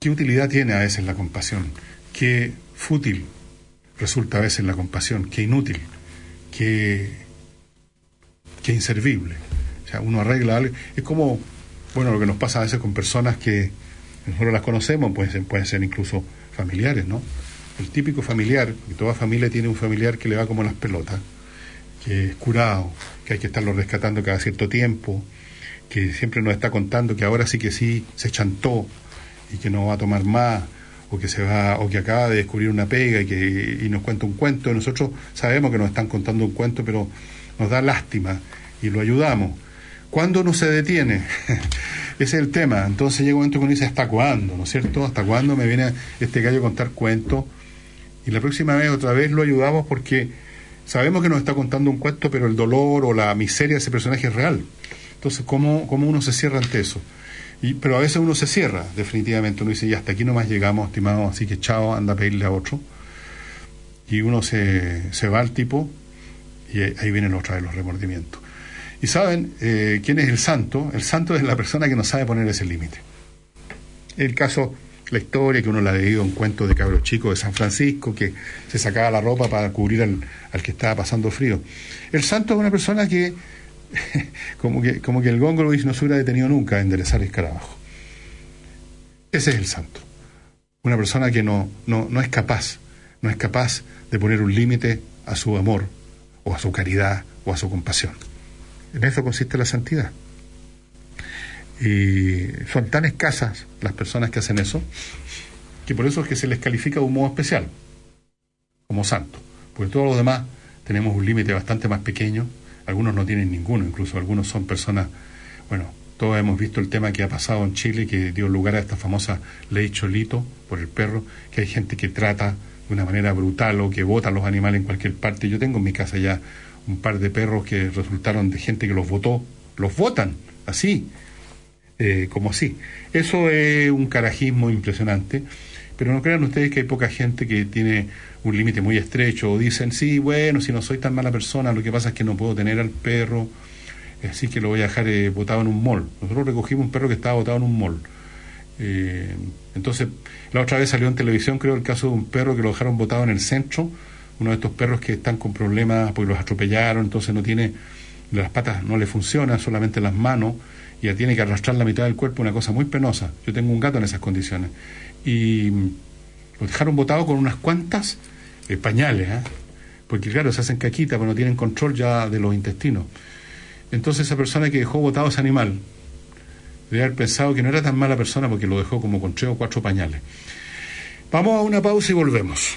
¿qué utilidad tiene a veces la compasión? ¿Qué fútil resulta a veces la compasión? ¿Qué inútil? ¿Qué, qué inservible? O sea, uno arregla algo. Es como, bueno, lo que nos pasa a veces con personas que nosotros las conocemos, pueden ser, pueden ser incluso familiares, ¿no? El típico familiar, y toda familia tiene un familiar que le va como las pelotas, que es curado, que hay que estarlo rescatando cada cierto tiempo, que siempre nos está contando que ahora sí que sí se chantó y que no va a tomar más, o que se va, o que acaba de descubrir una pega y que y nos cuenta un cuento. Nosotros sabemos que nos están contando un cuento, pero nos da lástima y lo ayudamos. ¿Cuándo no se detiene? (laughs) Ese es el tema. Entonces llega un momento que uno dice, ¿hasta cuándo? ¿No es cierto? ¿Hasta cuándo me viene este gallo a contar cuentos? Y la próxima vez, otra vez, lo ayudamos porque sabemos que nos está contando un cuento, pero el dolor o la miseria de ese personaje es real. Entonces, ¿cómo, cómo uno se cierra ante eso? Pero a veces uno se cierra, definitivamente. Uno dice, ya hasta aquí nomás llegamos, estimado, así que chao, anda a pedirle a otro. Y uno se, se va al tipo y ahí ahí vienen otra vez los remordimientos. Y saben eh, quién es el santo. El santo es la persona que no sabe poner ese límite. El caso, la historia que uno la ha leído, un cuento de cabro chico de San Francisco que se sacaba la ropa para cubrir al, que estaba pasando frío. El santo es una persona que, (laughs) como que, como que el Gongrovich no se hubiera detenido nunca a enderezar el escarabajo. Ese es el santo. Una persona que no, no, no es capaz, no es capaz de poner un límite a su amor, o a su caridad, o a su compasión. En eso consiste la santidad. Y son tan escasas las personas que hacen eso, que por eso es que se les califica de un modo especial, como santo. Porque todos los demás tenemos un límite bastante más pequeño, algunos no tienen ninguno, incluso algunos son personas, bueno, todos hemos visto el tema que ha pasado en Chile, que dio lugar a esta famosa ley Cholito por el perro, que hay gente que trata de una manera brutal o que bota a los animales en cualquier parte. Yo tengo en mi casa ya un par de perros que resultaron de gente que los votó, los votan, así, eh, como así. Eso es un carajismo impresionante, pero no crean ustedes que hay poca gente que tiene un límite muy estrecho o dicen, sí, bueno, si no soy tan mala persona, lo que pasa es que no puedo tener al perro, así que lo voy a dejar eh, botado en un mall. Nosotros recogimos un perro que estaba botado en un mall. Eh, entonces, la otra vez salió en televisión, creo, el caso de un perro que lo dejaron botado en el centro, uno de estos perros que están con problemas porque los atropellaron, entonces no tiene, las patas no le funcionan, solamente las manos, y ya tiene que arrastrar la mitad del cuerpo, una cosa muy penosa. Yo tengo un gato en esas condiciones. Y lo dejaron botado con unas cuantas eh, pañales, ¿eh? porque claro, se hacen caquita, pero no tienen control ya de los intestinos. Entonces esa persona que dejó botado ese animal, debe haber pensado que no era tan mala persona porque lo dejó como con tres o cuatro pañales. Vamos a una pausa y volvemos.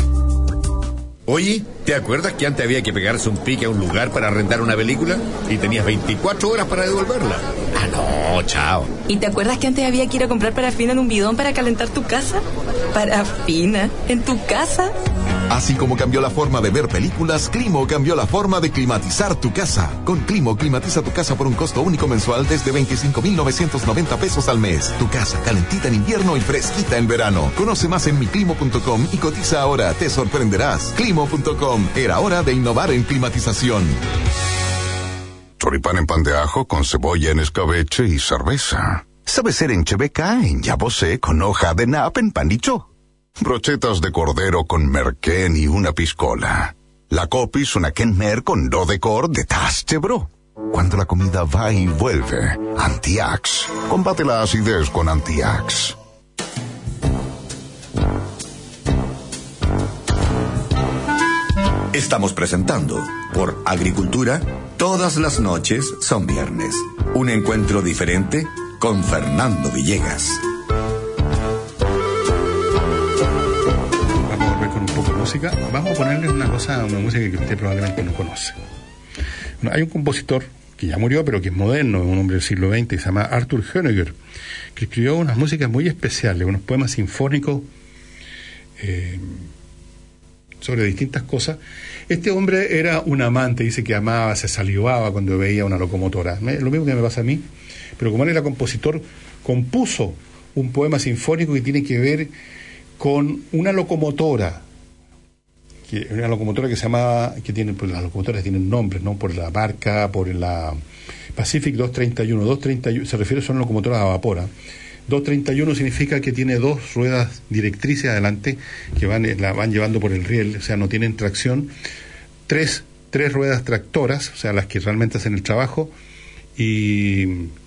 Oye, ¿te acuerdas que antes había que pegarse un pique a un lugar para arrendar una película? Y tenías 24 horas para devolverla. Ah, no, chao. ¿Y te acuerdas que antes había que ir a comprar parafina en un bidón para calentar tu casa? ¿Parafina? ¿En tu casa? Así como cambió la forma de ver películas, Climo cambió la forma de climatizar tu casa. Con Climo climatiza tu casa por un costo único mensual desde 25,990 pesos al mes. Tu casa calentita en invierno y fresquita en verano. Conoce más en miclimo.com y cotiza ahora. Te sorprenderás. Climo.com. Era hora de innovar en climatización. Choripán en pan de ajo con cebolla en escabeche y cerveza. Sabe ser en chebeca, en yabosé, con hoja de nap en panicho. Brochetas de cordero con merquén y una piscola. La copis una kenmer con do de cor de bro. Cuando la comida va y vuelve, Antiax. Combate la acidez con Antiax. Estamos presentando por Agricultura, todas las noches son viernes. Un encuentro diferente con Fernando Villegas. Vamos a ponerle una cosa, una música que usted probablemente no conoce. Hay un compositor que ya murió, pero que es moderno, un hombre del siglo XX, se llama Arthur Honegger, que escribió unas músicas muy especiales, unos poemas sinfónicos eh, sobre distintas cosas. Este hombre era un amante, dice que amaba, se salivaba cuando veía una locomotora. Lo mismo que me pasa a mí, pero como él era compositor, compuso un poema sinfónico que tiene que ver con una locomotora, que una locomotora que se llama, que tiene, pues las locomotoras tienen nombres, ¿no? Por la marca, por la Pacific 231, 231, se refiere son locomotoras a vapor. ¿ah? 231 significa que tiene dos ruedas directrices adelante que van, eh, la van llevando por el riel, o sea, no tienen tracción. Tres, tres ruedas tractoras, o sea, las que realmente hacen el trabajo. Y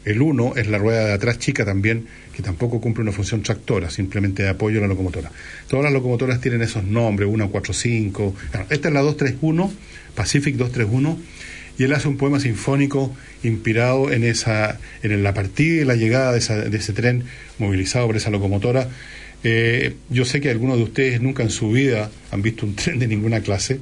el uno es la rueda de atrás chica también, que tampoco cumple una función tractora, simplemente de apoyo a la locomotora. Todas las locomotoras tienen esos nombres, 145. Bueno, esta es la 231, Pacific 231 y él hace un poema sinfónico inspirado en esa en la partida y la llegada de, esa- de ese tren movilizado por esa locomotora. Eh, yo sé que algunos de ustedes nunca en su vida han visto un tren de ninguna clase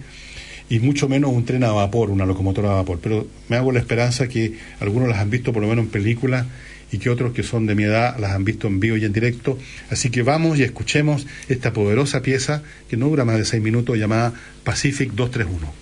y mucho menos un tren a vapor, una locomotora a vapor, pero me hago la esperanza que algunos las han visto por lo menos en películas y que otros que son de mi edad las han visto en vivo y en directo. Así que vamos y escuchemos esta poderosa pieza que no dura más de seis minutos llamada Pacific 231.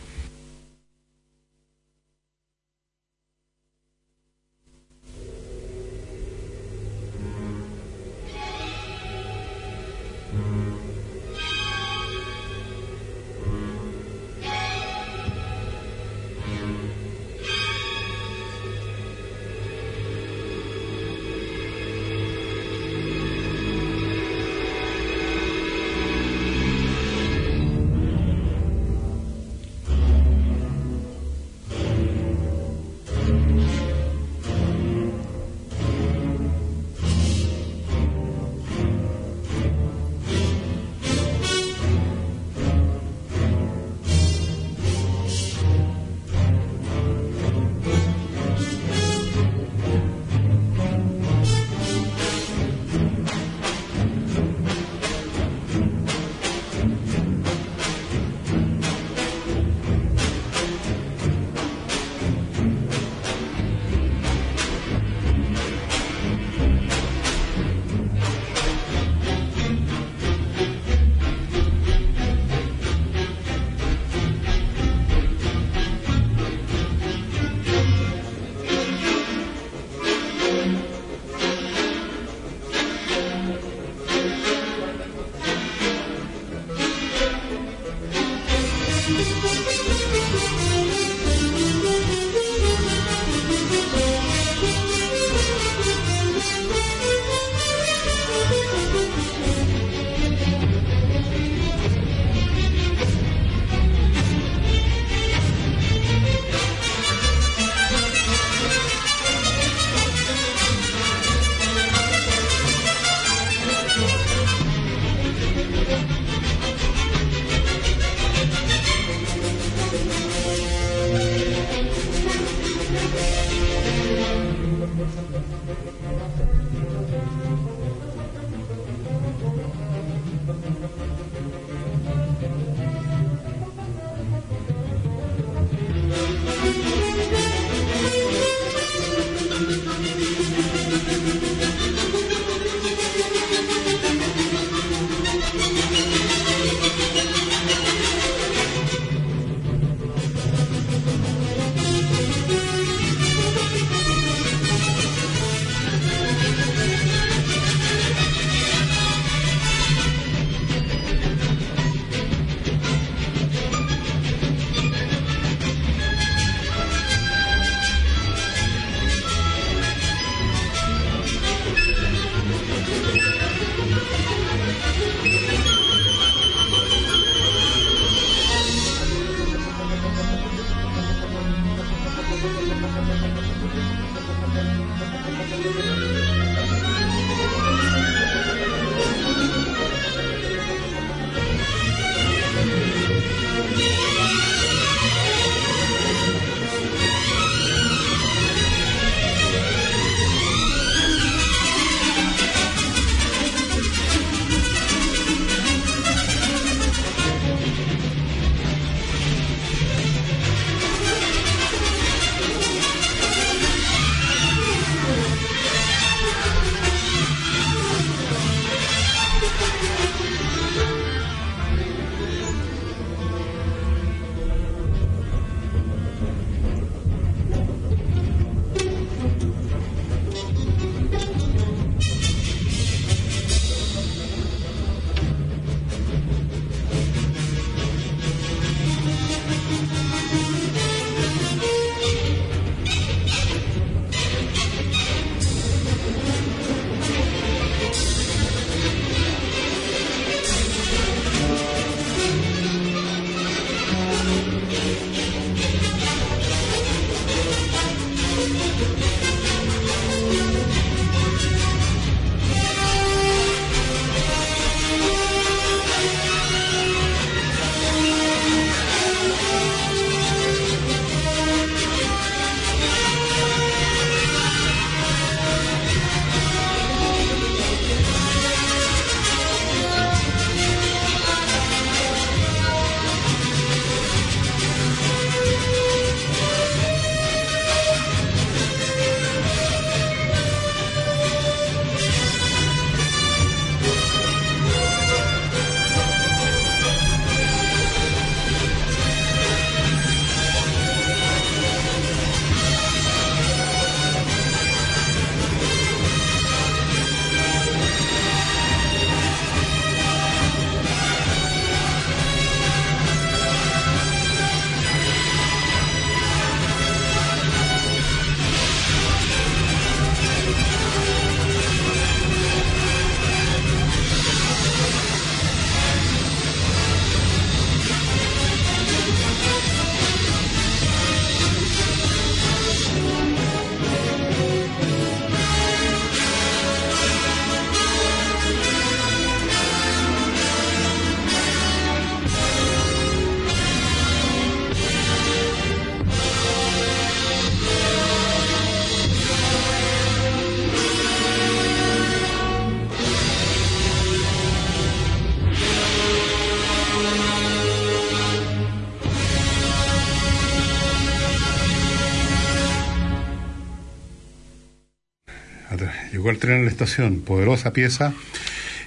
Tren a la estación, poderosa pieza.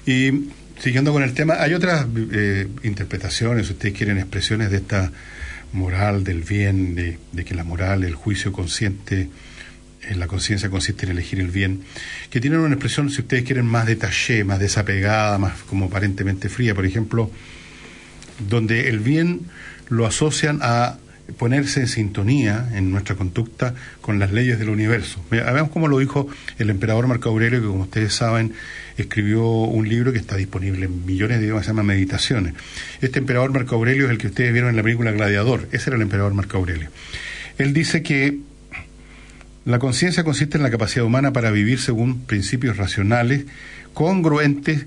Y siguiendo con el tema, hay otras eh, interpretaciones, si ustedes quieren expresiones de esta moral del bien, de, de que la moral, el juicio consciente, en la conciencia consiste en elegir el bien, que tienen una expresión, si ustedes quieren, más detallé, más desapegada, más como aparentemente fría, por ejemplo, donde el bien lo asocian a ponerse en sintonía en nuestra conducta con las leyes del universo. Veamos cómo lo dijo el emperador Marco Aurelio, que como ustedes saben escribió un libro que está disponible en millones de idiomas, se llama Meditaciones. Este emperador Marco Aurelio es el que ustedes vieron en la película Gladiador, ese era el emperador Marco Aurelio. Él dice que la conciencia consiste en la capacidad humana para vivir según principios racionales, congruentes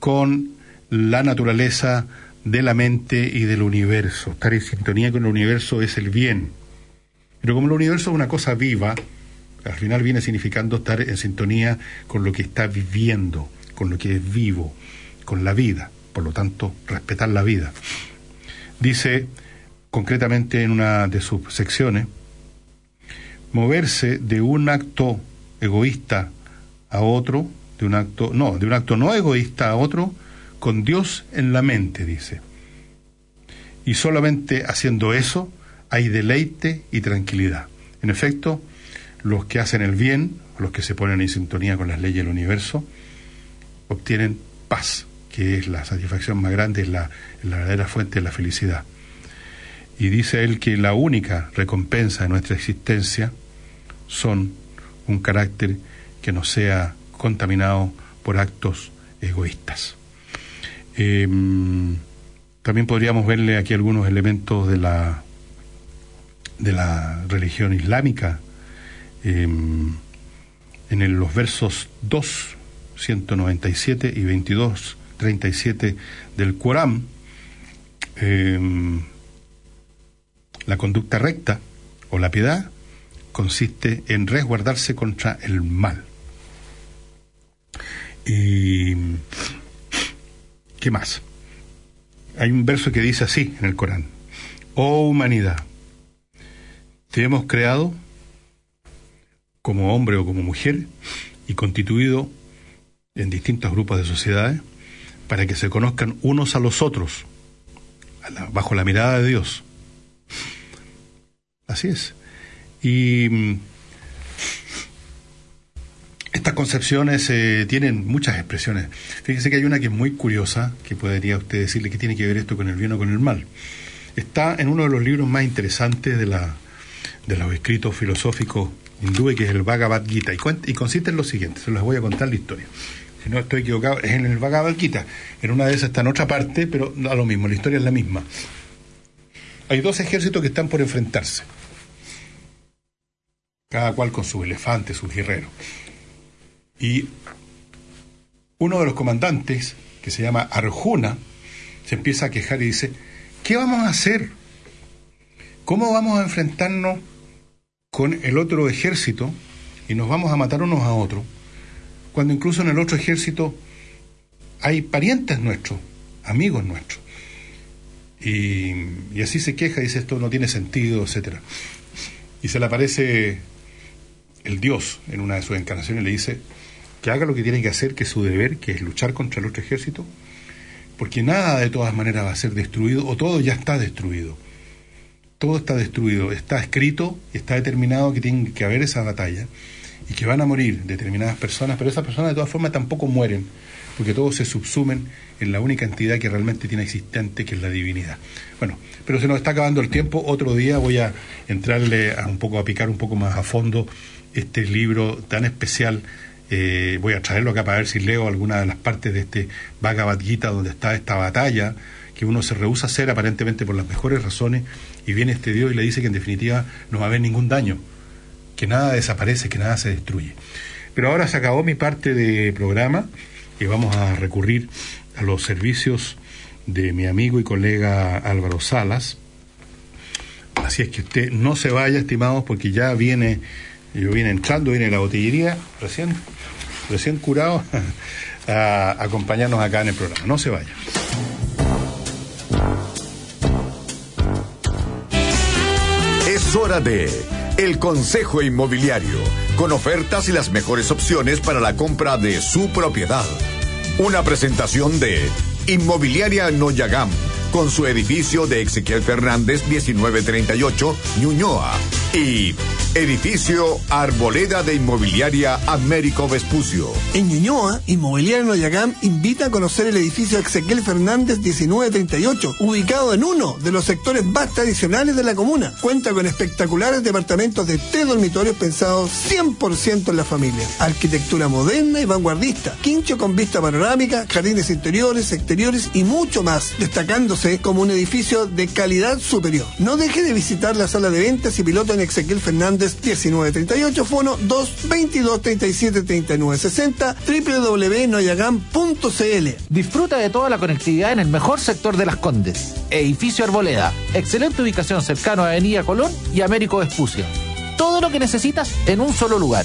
con la naturaleza de la mente y del universo. Estar en sintonía con el universo es el bien. Pero como el universo es una cosa viva, al final viene significando estar en sintonía con lo que está viviendo, con lo que es vivo, con la vida. Por lo tanto, respetar la vida. Dice concretamente en una de sus secciones, moverse de un acto egoísta a otro, de un acto, no, de un acto no egoísta a otro, con Dios en la mente, dice. Y solamente haciendo eso hay deleite y tranquilidad. En efecto, los que hacen el bien, los que se ponen en sintonía con las leyes del universo, obtienen paz, que es la satisfacción más grande, es la, la verdadera fuente de la felicidad. Y dice él que la única recompensa de nuestra existencia son un carácter que no sea contaminado por actos egoístas. Em, también podríamos verle aquí algunos elementos de la de la religión islámica em, en los versos 2, 197 y 22, 37 del Corán. Em, la conducta recta o la piedad consiste en resguardarse contra el mal. Y ¿qué más? Hay un verso que dice así en el Corán: Oh humanidad, te hemos creado como hombre o como mujer y constituido en distintos grupos de sociedades para que se conozcan unos a los otros bajo la mirada de Dios. Así es. Y mm, estas concepciones eh, tienen muchas expresiones. Fíjense que hay una que es muy curiosa, que podría usted decirle que tiene que ver esto con el bien o con el mal. Está en uno de los libros más interesantes de, los escritos filosóficos hindúes, que es el Bhagavad Gita, y, consiste en lo siguiente, se les voy a contar la historia. Si no estoy equivocado, es en el Bhagavad Gita. En una de esas está en otra parte, pero a lo mismo, la historia es la misma. Hay dos ejércitos que están por enfrentarse cada cual con sus elefantes, sus guerreros. Y uno de los comandantes, que se llama Arjuna, se empieza a quejar y dice, ¿qué vamos a hacer? ¿Cómo vamos a enfrentarnos con el otro ejército y nos vamos a matar unos a otros? Cuando incluso en el otro ejército hay parientes nuestros, amigos nuestros. Y, y así se queja, dice esto no tiene sentido, etcétera. Y se le aparece el Dios en una de sus encarnaciones le dice que haga lo que tiene que hacer, que es su deber, que es luchar contra el otro ejército, porque nada de todas maneras va a ser destruido, o todo ya está destruido. Todo está destruido, está escrito, está determinado que tiene que haber esa batalla y que van a morir determinadas personas, pero esas personas de todas formas tampoco mueren, porque todos se subsumen en la única entidad que realmente tiene existente, que es la divinidad. Bueno, pero se nos está acabando el tiempo, otro día voy a entrarle a un poco, a picar un poco más a fondo este libro tan especial. Eh, voy a traerlo acá para ver si leo alguna de las partes de este Bhagavad donde está esta batalla que uno se rehúsa a hacer aparentemente por las mejores razones y viene este Dios y le dice que en definitiva no va a haber ningún daño, que nada desaparece, que nada se destruye. Pero ahora se acabó mi parte de programa y vamos a recurrir a los servicios de mi amigo y colega Álvaro Salas. Así es que usted no se vaya, estimados, porque ya viene yo viene entrando, viene la botillería, recién, recién curado, (laughs) a acompañarnos acá en el programa. No se vaya. Es hora de el Consejo Inmobiliario, con ofertas y las mejores opciones para la compra de su propiedad. Una presentación de Inmobiliaria Noyagam, con su edificio de Ezequiel Fernández 1938, Ñuñoa, y Edificio Arboleda de Inmobiliaria Américo Vespucio. En Ñuñoa, Inmobiliaria Noyagam invita a conocer el edificio Ezequiel Fernández 1938, ubicado en uno de los sectores más tradicionales de la comuna. Cuenta con espectaculares departamentos de tres dormitorios pensados 100% en la familia. Arquitectura moderna y vanguardista, quincho con vista panorámica, jardines interiores, exteriores y mucho más, destacándose como un edificio de calidad superior. No deje de visitar la sala de ventas y piloto en Ezequiel Fernández 1938, fono 222 37 39 60, www.noyagam.cl. Disfruta de toda la conectividad en el mejor sector de Las Condes. Edificio Arboleda. Excelente ubicación cercano a Avenida Colón y Américo Vespucio. Todo lo que necesitas en un solo lugar,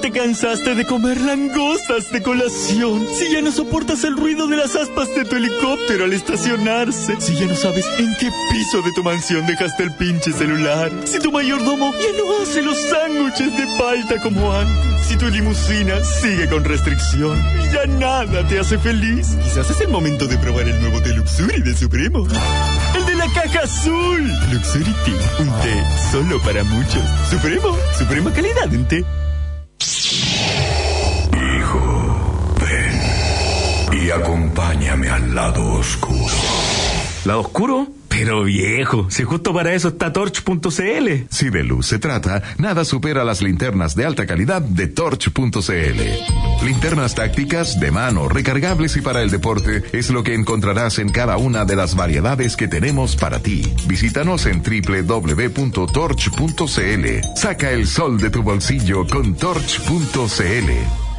Te cansaste de comer langostas de colación, si ya no soportas el ruido de las aspas de tu helicóptero al estacionarse, si ya no sabes en qué piso de tu mansión dejaste el pinche celular, si tu mayordomo ya no hace los sándwiches de palta como antes, si tu limusina sigue con restricción y ya nada te hace feliz, quizás es el momento de probar el nuevo té Luxury de Supremo. El de la caja azul. Luxury Tea, un té solo para muchos. Supremo, suprema calidad en té. Y acompáñame al lado oscuro. ¿Lado oscuro? Pero viejo, si justo para eso está torch.cl. Si de luz se trata, nada supera las linternas de alta calidad de torch.cl. Linternas tácticas, de mano, recargables y para el deporte es lo que encontrarás en cada una de las variedades que tenemos para ti. Visítanos en www.torch.cl. Saca el sol de tu bolsillo con torch.cl.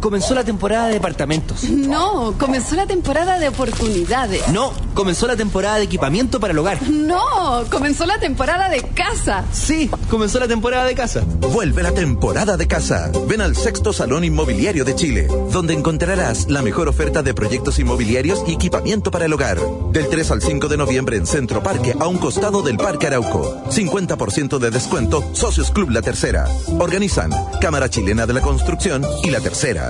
Comenzó la temporada de departamentos. No, comenzó la temporada de oportunidades. No, comenzó la temporada de equipamiento para el hogar. No, comenzó la temporada de casa. Sí, comenzó la temporada de casa. Vuelve la temporada de casa. Ven al sexto Salón Inmobiliario de Chile, donde encontrarás la mejor oferta de proyectos inmobiliarios y equipamiento para el hogar. Del 3 al 5 de noviembre en Centro Parque, a un costado del Parque Arauco. 50% de descuento, Socios Club La Tercera. Organizan Cámara Chilena de la Construcción y La Tercera.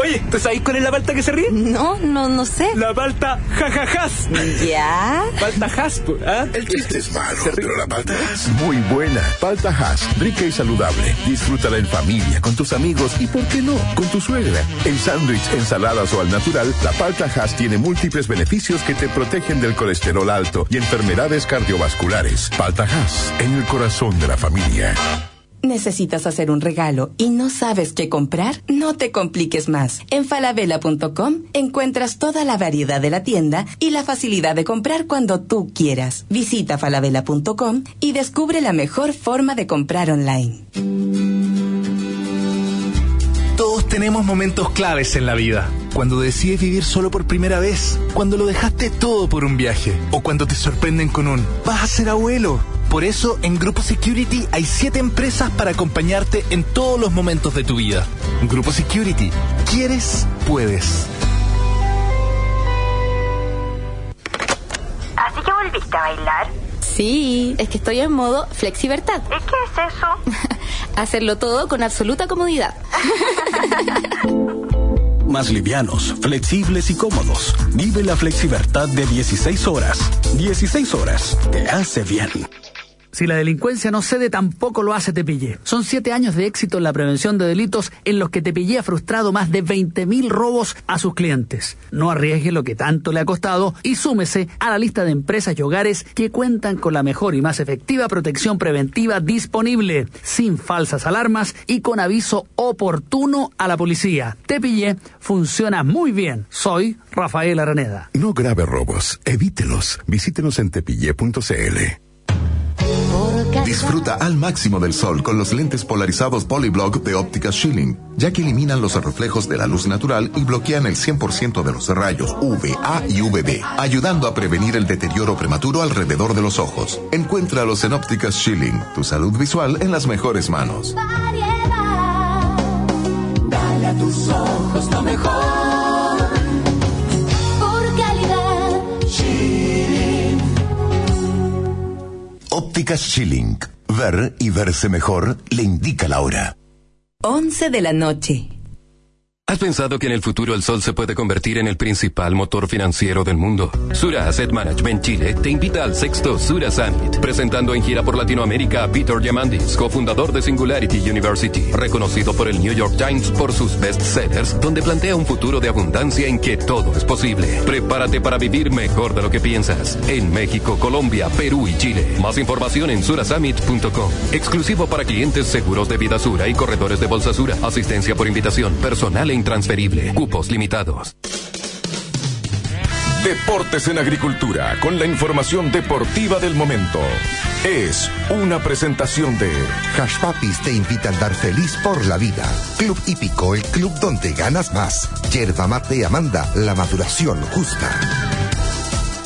Oye, ¿tú sabes cuál es la palta que se ríe? No, no, no sé. La palta jajajas. ¿Ya? Palta has, ¿ah? El chiste es malo, pero la palta es muy buena. Palta Hass, rica y saludable. Disfrútala en familia, con tus amigos y, ¿por qué no?, con tu suegra. En sándwich, ensaladas o al natural, la palta Hass tiene múltiples beneficios que te protegen del colesterol alto y enfermedades cardiovasculares. Palta Hass, en el corazón de la familia. ¿Necesitas hacer un regalo y no sabes qué comprar? No te compliques más. En falabella.com encuentras toda la variedad de la tienda y la facilidad de comprar cuando tú quieras. Visita falabella.com y descubre la mejor forma de comprar online. Todos tenemos momentos claves en la vida. Cuando decides vivir solo por primera vez, cuando lo dejaste todo por un viaje, o cuando te sorprenden con un vas a ser abuelo. Por eso, en Grupo Security hay siete empresas para acompañarte en todos los momentos de tu vida. Grupo Security. ¿Quieres? Puedes. ¿Así que volviste a bailar? Sí, es que estoy en modo flexibertad. ¿Y qué es eso? (laughs) Hacerlo todo con absoluta comodidad. (laughs) más livianos, flexibles y cómodos. Vive la flexibertad de 16 horas. 16 horas te hace bien. Si la delincuencia no cede, tampoco lo hace Tepillé. Son siete años de éxito en la prevención de delitos en los que Tepillé ha frustrado más de 20.000 robos a sus clientes. No arriesgue lo que tanto le ha costado y súmese a la lista de empresas y hogares que cuentan con la mejor y más efectiva protección preventiva disponible, sin falsas alarmas y con aviso oportuno a la policía. Tepillé funciona muy bien. Soy Rafael Araneda. No grave robos, evítelos. Visítenos en tepille.cl. Disfruta al máximo del sol con los lentes polarizados Polyblock de óptica Schilling, ya que eliminan los reflejos de la luz natural y bloquean el 100% de los rayos UVA y UVB, ayudando a prevenir el deterioro prematuro alrededor de los ojos. Encuéntralos en ópticas Schilling, tu salud visual en las mejores manos. Dale a tus ojos lo mejor. Ópticas Schilling. Ver y verse mejor le indica la hora. 11 de la noche. ¿Has pensado que en el futuro el sol se puede convertir en el principal motor financiero del mundo? Sura Asset Management Chile te invita al sexto Sura Summit, presentando en gira por Latinoamérica a Peter Diamandis, cofundador de Singularity University, reconocido por el New York Times por sus bestsellers, donde plantea un futuro de abundancia en que todo es posible. Prepárate para vivir mejor de lo que piensas en México, Colombia, Perú y Chile. Más información en surasummit.com. Exclusivo para clientes seguros de vida Sura y corredores de bolsa Sura. Asistencia por invitación, personal e intransferible. Cupos limitados. Deportes en Agricultura, con la información deportiva del momento. Es una presentación de Hash Papis te invita a andar feliz por la vida. Club Hípico, el club donde ganas más. Yerba mate Amanda, la maduración justa.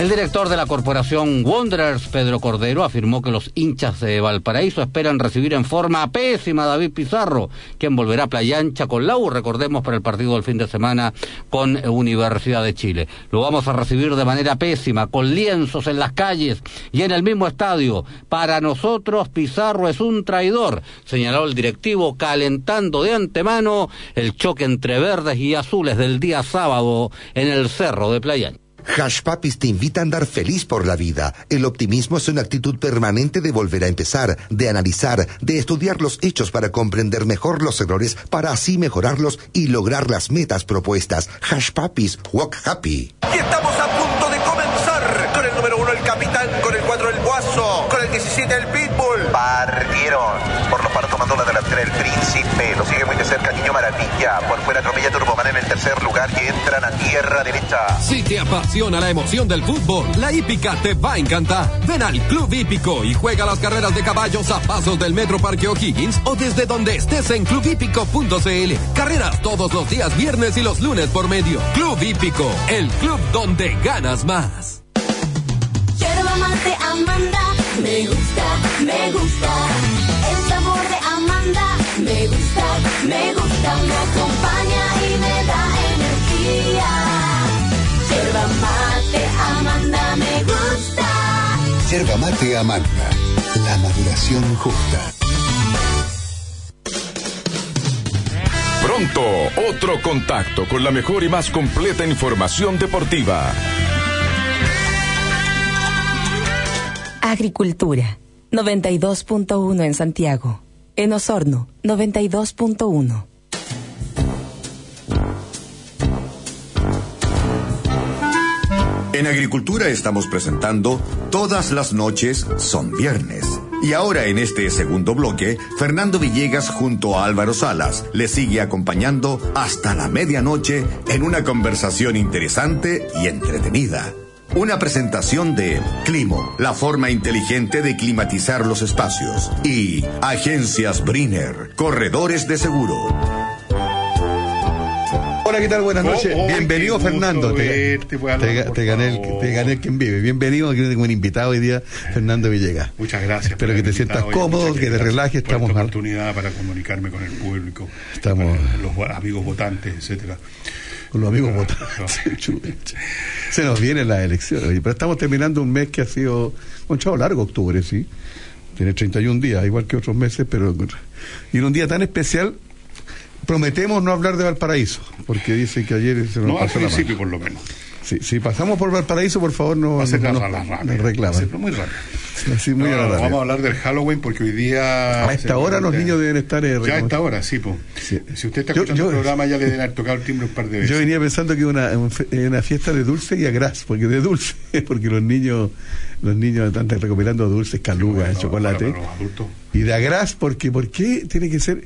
El director de la corporación Wanderers, Pedro Cordero, afirmó que los hinchas de Valparaíso esperan recibir en forma pésima a David Pizarro, quien volverá a Playa Ancha con Lau, recordemos, para el partido del fin de semana con Universidad de Chile. Lo vamos a recibir de manera pésima, con lienzos en las calles y en el mismo estadio. Para nosotros, Pizarro es un traidor, señaló el directivo, calentando de antemano el choque entre verdes y azules del día sábado en el cerro de Playa. Hash Papis te invita a andar feliz por la vida. El optimismo es una actitud permanente de volver a empezar, de analizar, de estudiar los hechos para comprender mejor los errores, para así mejorarlos y lograr las metas propuestas. Hash walk happy. Estamos a punto de Maravilla. Por fuera atropella Turboman en el tercer lugar y entran a tierra derecha. Si te apasiona la emoción del fútbol, la hípica te va a encantar. Ven al Club Hípico y juega las carreras de caballos a pasos del Metro Parque O'Higgins o desde donde estés en clubhípico.cl. Carreras todos los días viernes y los lunes por medio. Club Hípico, el club donde ganas más. Yerba mate Amanda, me gusta, me gusta. Me gusta, me gusta. Me acompaña y me da energía. Yerba mate Amanda, me gusta. Yerba mate Amanda, la maduración justa. Pronto, otro contacto con la mejor y más completa información deportiva. Agricultura, 92.1 en Santiago. En Osorno, 92.1. En Agricultura estamos presentando Todas las noches son viernes. Y ahora en este segundo bloque, Fernando Villegas junto a Álvaro Salas le sigue acompañando hasta la medianoche en una conversación interesante y entretenida. Una presentación de Climo, la forma inteligente de climatizar los espacios. Y Agencias Briner, corredores de seguro. Hola, ¿qué tal? Buenas noches. Oh, oh, Bienvenido, Fernando. gusto Te, verte, pues, te- gané el, te gané el quien vive. Bienvenido. Aquí tengo un invitado hoy día, Fernando Villegas. Muchas gracias. Espero que te sientas cómodo, que te relajes. por Estamos esta oportunidad para comunicarme con el público, Estamos los amigos votantes, etcétera. Con los amigos votantes. (laughs) Se nos vienen las elecciones. Pero estamos terminando un mes que ha sido un chavo largo, octubre, sí. Tiene 31 días, igual que otros meses, pero. Y en un día tan especial Prometemos no hablar de Valparaíso, porque dice que ayer se nos No, al la principio por lo menos. Sí, si pasamos por Valparaíso, por favor, no, no- la- no- la- no reclaman. Muy rápido. No, rápida. vamos a hablar del Halloween porque hoy día. A esta hora los niños deben estar. eh, Ya a esta hora, sí. Si usted está escuchando yo- el programa, ya le deben haber tocado el timbre un par de veces. Yo venía pensando que una, un fe- una fiesta de dulce y a gras, porque de dulce, (laughs) porque los niños los niños están recopilando dulces, calugas, chocolate. para los adultos. Y de agras, porque ¿por qué tiene que ser?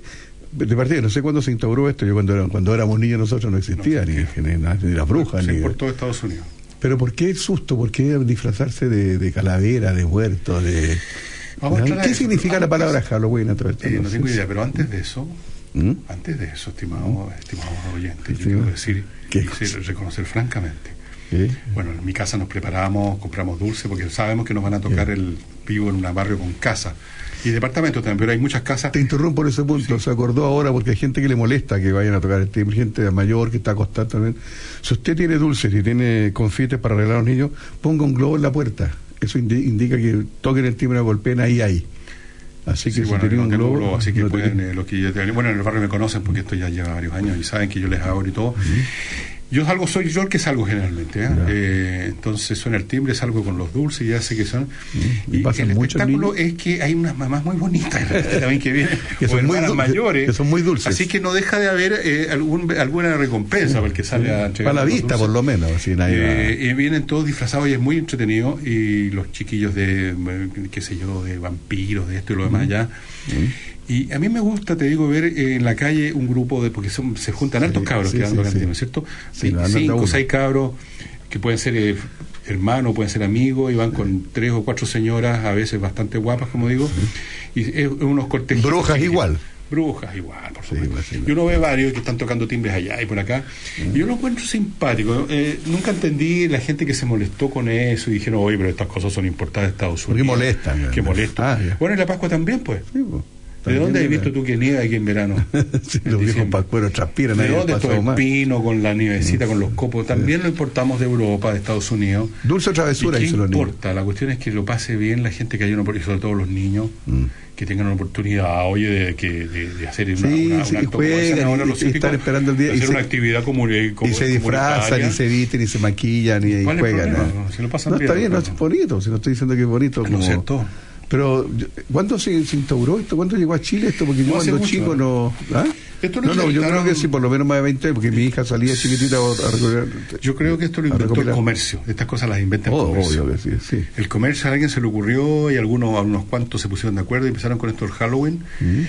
De partida, no sé cuándo se instauró esto, yo cuando, era- cuando éramos niños nosotros no existía, ni, ni, ni las brujas, Sí, ni... por todo Estados Unidos. Pero ¿por qué el susto? ¿Por qué disfrazarse de, de calavera, de muerto, de... Vamos ¿Qué eso, significa la palabra Halloween a través de Eh, no tengo idea, pero antes de eso, ¿Mm? antes de eso, estimado, estimado oyente, yo quiero decir ¿Qué y sí, reconocer francamente. ¿Qué? Bueno, en mi casa nos preparamos, compramos dulce, porque sabemos que nos van a tocar el vivo en un barrio con casa. Y departamento también, pero hay muchas casas. Te interrumpo en ese punto, se acordó ahora porque hay gente que le molesta que vayan a tocar el timbre, gente mayor que está acostada también. Si usted tiene dulces y tiene confites para arreglar a los niños, ponga un globo en la puerta. Eso indi- indica que toquen el timbre golpeen ahí, ahí. Así que Sí, si bueno, no un globo, globo, así que no pueden, eh, los que bueno, en el barrio me conocen porque esto ya lleva varios años y saben que yo les abro y todo. Yo salgo, soy yo el que salgo generalmente, ¿eh? Eh, entonces suena el timbre, salgo con los dulces y ya sé que son. Y, pasan el espectáculo es que hay unas mamás muy bonitas (laughs) también que vienen, (laughs) Que o son muy mayores, que son muy dulces. Así que no deja de haber eh, algún, alguna recompensa para el que sale a entregar Para la vista, dulces. por lo menos. Eh, y vienen todos disfrazados y es muy entretenido y los chiquillos de eh, qué sé yo de vampiros de esto y lo demás allá y a mí me gusta te digo ver eh, en la calle un grupo de porque son, se juntan altos cabros sí, que andan sí, acá, sí. ¿no es cierto? Cinco seis cabros que pueden ser eh, hermanos pueden ser amigos y van con tres o cuatro señoras a veces bastante guapas como digo y es unos cortejos Brujas igual. Brujas igual, por supuesto. Y uno ve varios que están tocando timbres allá y por acá. Y yo lo encuentro simpático. Eh, nunca entendí la gente que se molestó con eso y dijeron, oye, pero estas cosas son importadas de Estados Porque Unidos. molestan. Que molestan. Ah, bueno, y la Pascua también, pues. ¿De dónde has visto tú que nieva aquí en verano? (laughs) Sí, los viejos pascueros transpiran ¿De dónde todo pasado el más. pino con la nievecita, con los copos? También lo importamos de Europa, de Estados Unidos. Dulce travesura, ¿Y qué importa? La cuestión es que lo pase bien la gente que hay una y sobre todo los niños, Mm. que tengan una oportunidad, oye, de, que, de, de hacer una, Sí, una, sí, un acto como juegan ahora y- los y están esperando el día, y se- una actividad comuni- y se disfrazan y se visten y se maquillan y, y ¿Cuál es el juegan. ¿eh? Si lo pasan no, bien, está bien, no ¿no? es bonito, si no estoy diciendo que es bonito. ¿No es como- cierto? Pero, ¿cuándo se, se instauró esto? ¿Cuándo llegó a Chile esto? Porque yo No cuando mucho, chico no... ¿ah? Esto lo no, no, yo creo que sí, por lo menos más de 20 porque mi hija salía chiquitita a, recoger- Yo creo que esto lo inventó el comercio. Estas cosas las inventa el Oh, comercio. obvio que sí, sí. El comercio a alguien se le ocurrió y algunos, a unos cuantos se pusieron de acuerdo y empezaron con esto el Halloween. Mm.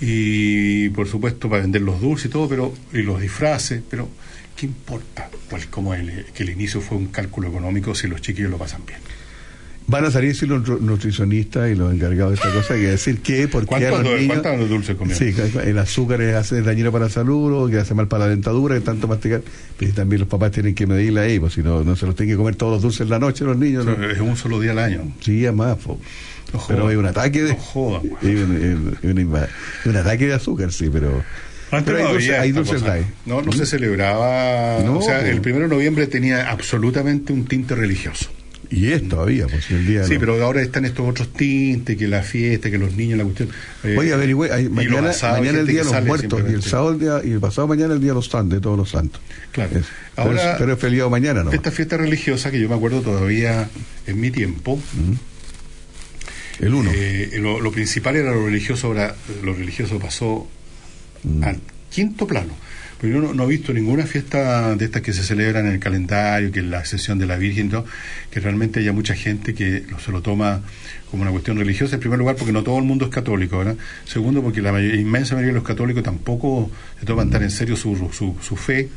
Y por supuesto para vender los dulces y todo, pero y los disfraces, pero ¿qué importa? Pues como el, que el inicio fue un cálculo económico si los chiquillos lo pasan bien. Van a salir sí, los nutri- nutricionistas y los encargados de esta cosa, que decir que, a ¿Cuántos los niños... cuántos dulces comieron? Sí, el azúcar es, hace dañino para la salud, o que hace mal para la dentadura, que tanto masticar. Pero también los papás tienen que medirla ahí, pues si no, no se los tienen que comer todos los dulces en la noche los niños. Es un solo día al año. Sí, además. No pero joda. hay un ataque de... No joda, güey. hay un, hay un ataque de azúcar, sí, pero... Antes pero no hay light. No, no se celebraba. No, o sea, el primero de noviembre tenía absolutamente un tinte religioso. Y es todavía, pues el día... Sí, no. pero ahora están estos otros tintes, que la fiesta, que los niños, la cuestión. eh, Oye, averigüe, hay- y los mañana, asados, mañana el día de los muertos y el sábado el día, y el pasado mañana el día de los santos, de todos los santos. Claro. Es- pero, Ahora- es, pero es feriado mañana, ¿no? Esta fiesta religiosa que yo me acuerdo todavía en mi tiempo. El uno. eh, lo, lo principal era lo religioso, ahora lo religioso pasó Mm. al quinto plano. Pero yo no, no he visto ninguna fiesta de estas que se celebran en el calendario, que es la sesión de la Virgen, que realmente haya mucha gente que lo- se lo toma como una cuestión religiosa, en primer lugar porque no todo el mundo es católico, ¿verdad? Segundo porque la inmensa mayoría de los católicos tampoco se toman tan en serio su, su, su fe.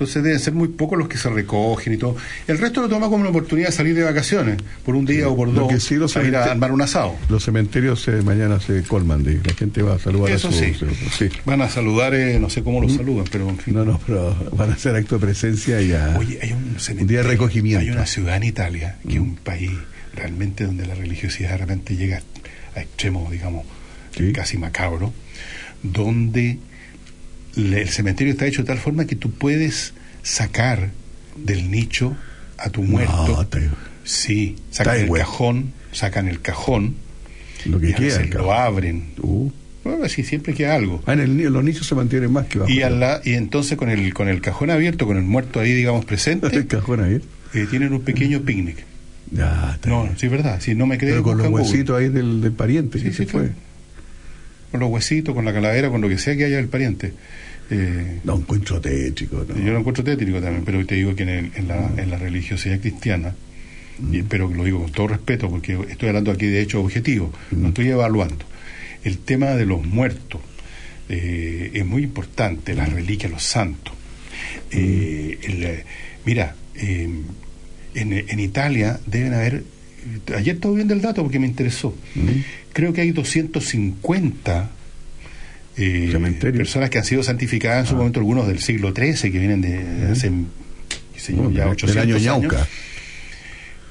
Entonces deben ser muy pocos los que se recogen y todo. El resto lo toma como una oportunidad de salir de vacaciones, por un día o por dos, que sí los a ir a armar un asado. Los cementerios eh, mañana se colman, de, la gente va a saludar Eso a su... sí. sí. Van a saludar, eh, no sé cómo los saludan, pero en fin. No, no, pero van a hacer acto de presencia y a... Oye, hay un, un día de recogimiento. Hay una ciudad en Italia, que es un país realmente donde la religiosidad realmente llega a extremos, digamos, casi macabro, donde el cementerio está hecho de tal forma que tú puedes sacar del nicho a tu muerto. sí, sacan el bueno. cajón, sacan el cajón, Lo que y a veces queda. lo abren. Bueno, sí, siempre queda algo. Ah, en el, los nichos se mantienen más que bajo. Y, la- y entonces con el, con el cajón abierto, con el muerto ahí, digamos, presente, (laughs) El cajón eh, tienen un pequeño picnic. Ya, está No, bien. sí, es verdad. Si no me creen, Pero con los huesitos ahí del, del pariente, Sí, que sí, se fue. claro. Con los huesitos, con la calavera, con lo que sea que haya el pariente. Eh, No encuentro tétrico, ¿no? Yo lo encuentro tétrico también, pero te digo que en, el- en la, en la religiosidad cristiana, y pero lo digo con todo respeto, porque estoy hablando aquí de hechos objetivos, no estoy evaluando. El tema de los muertos eh, es muy importante, las reliquias, los santos. Eh, el, eh, mira, en, en Italia deben haber, ayer estaba viendo el dato porque me interesó, creo que hay 250 eh, personas que han sido santificadas Ah. en su momento, algunos del siglo XIII, que vienen de hace qué sé yo, Bueno, ya del 800 año años,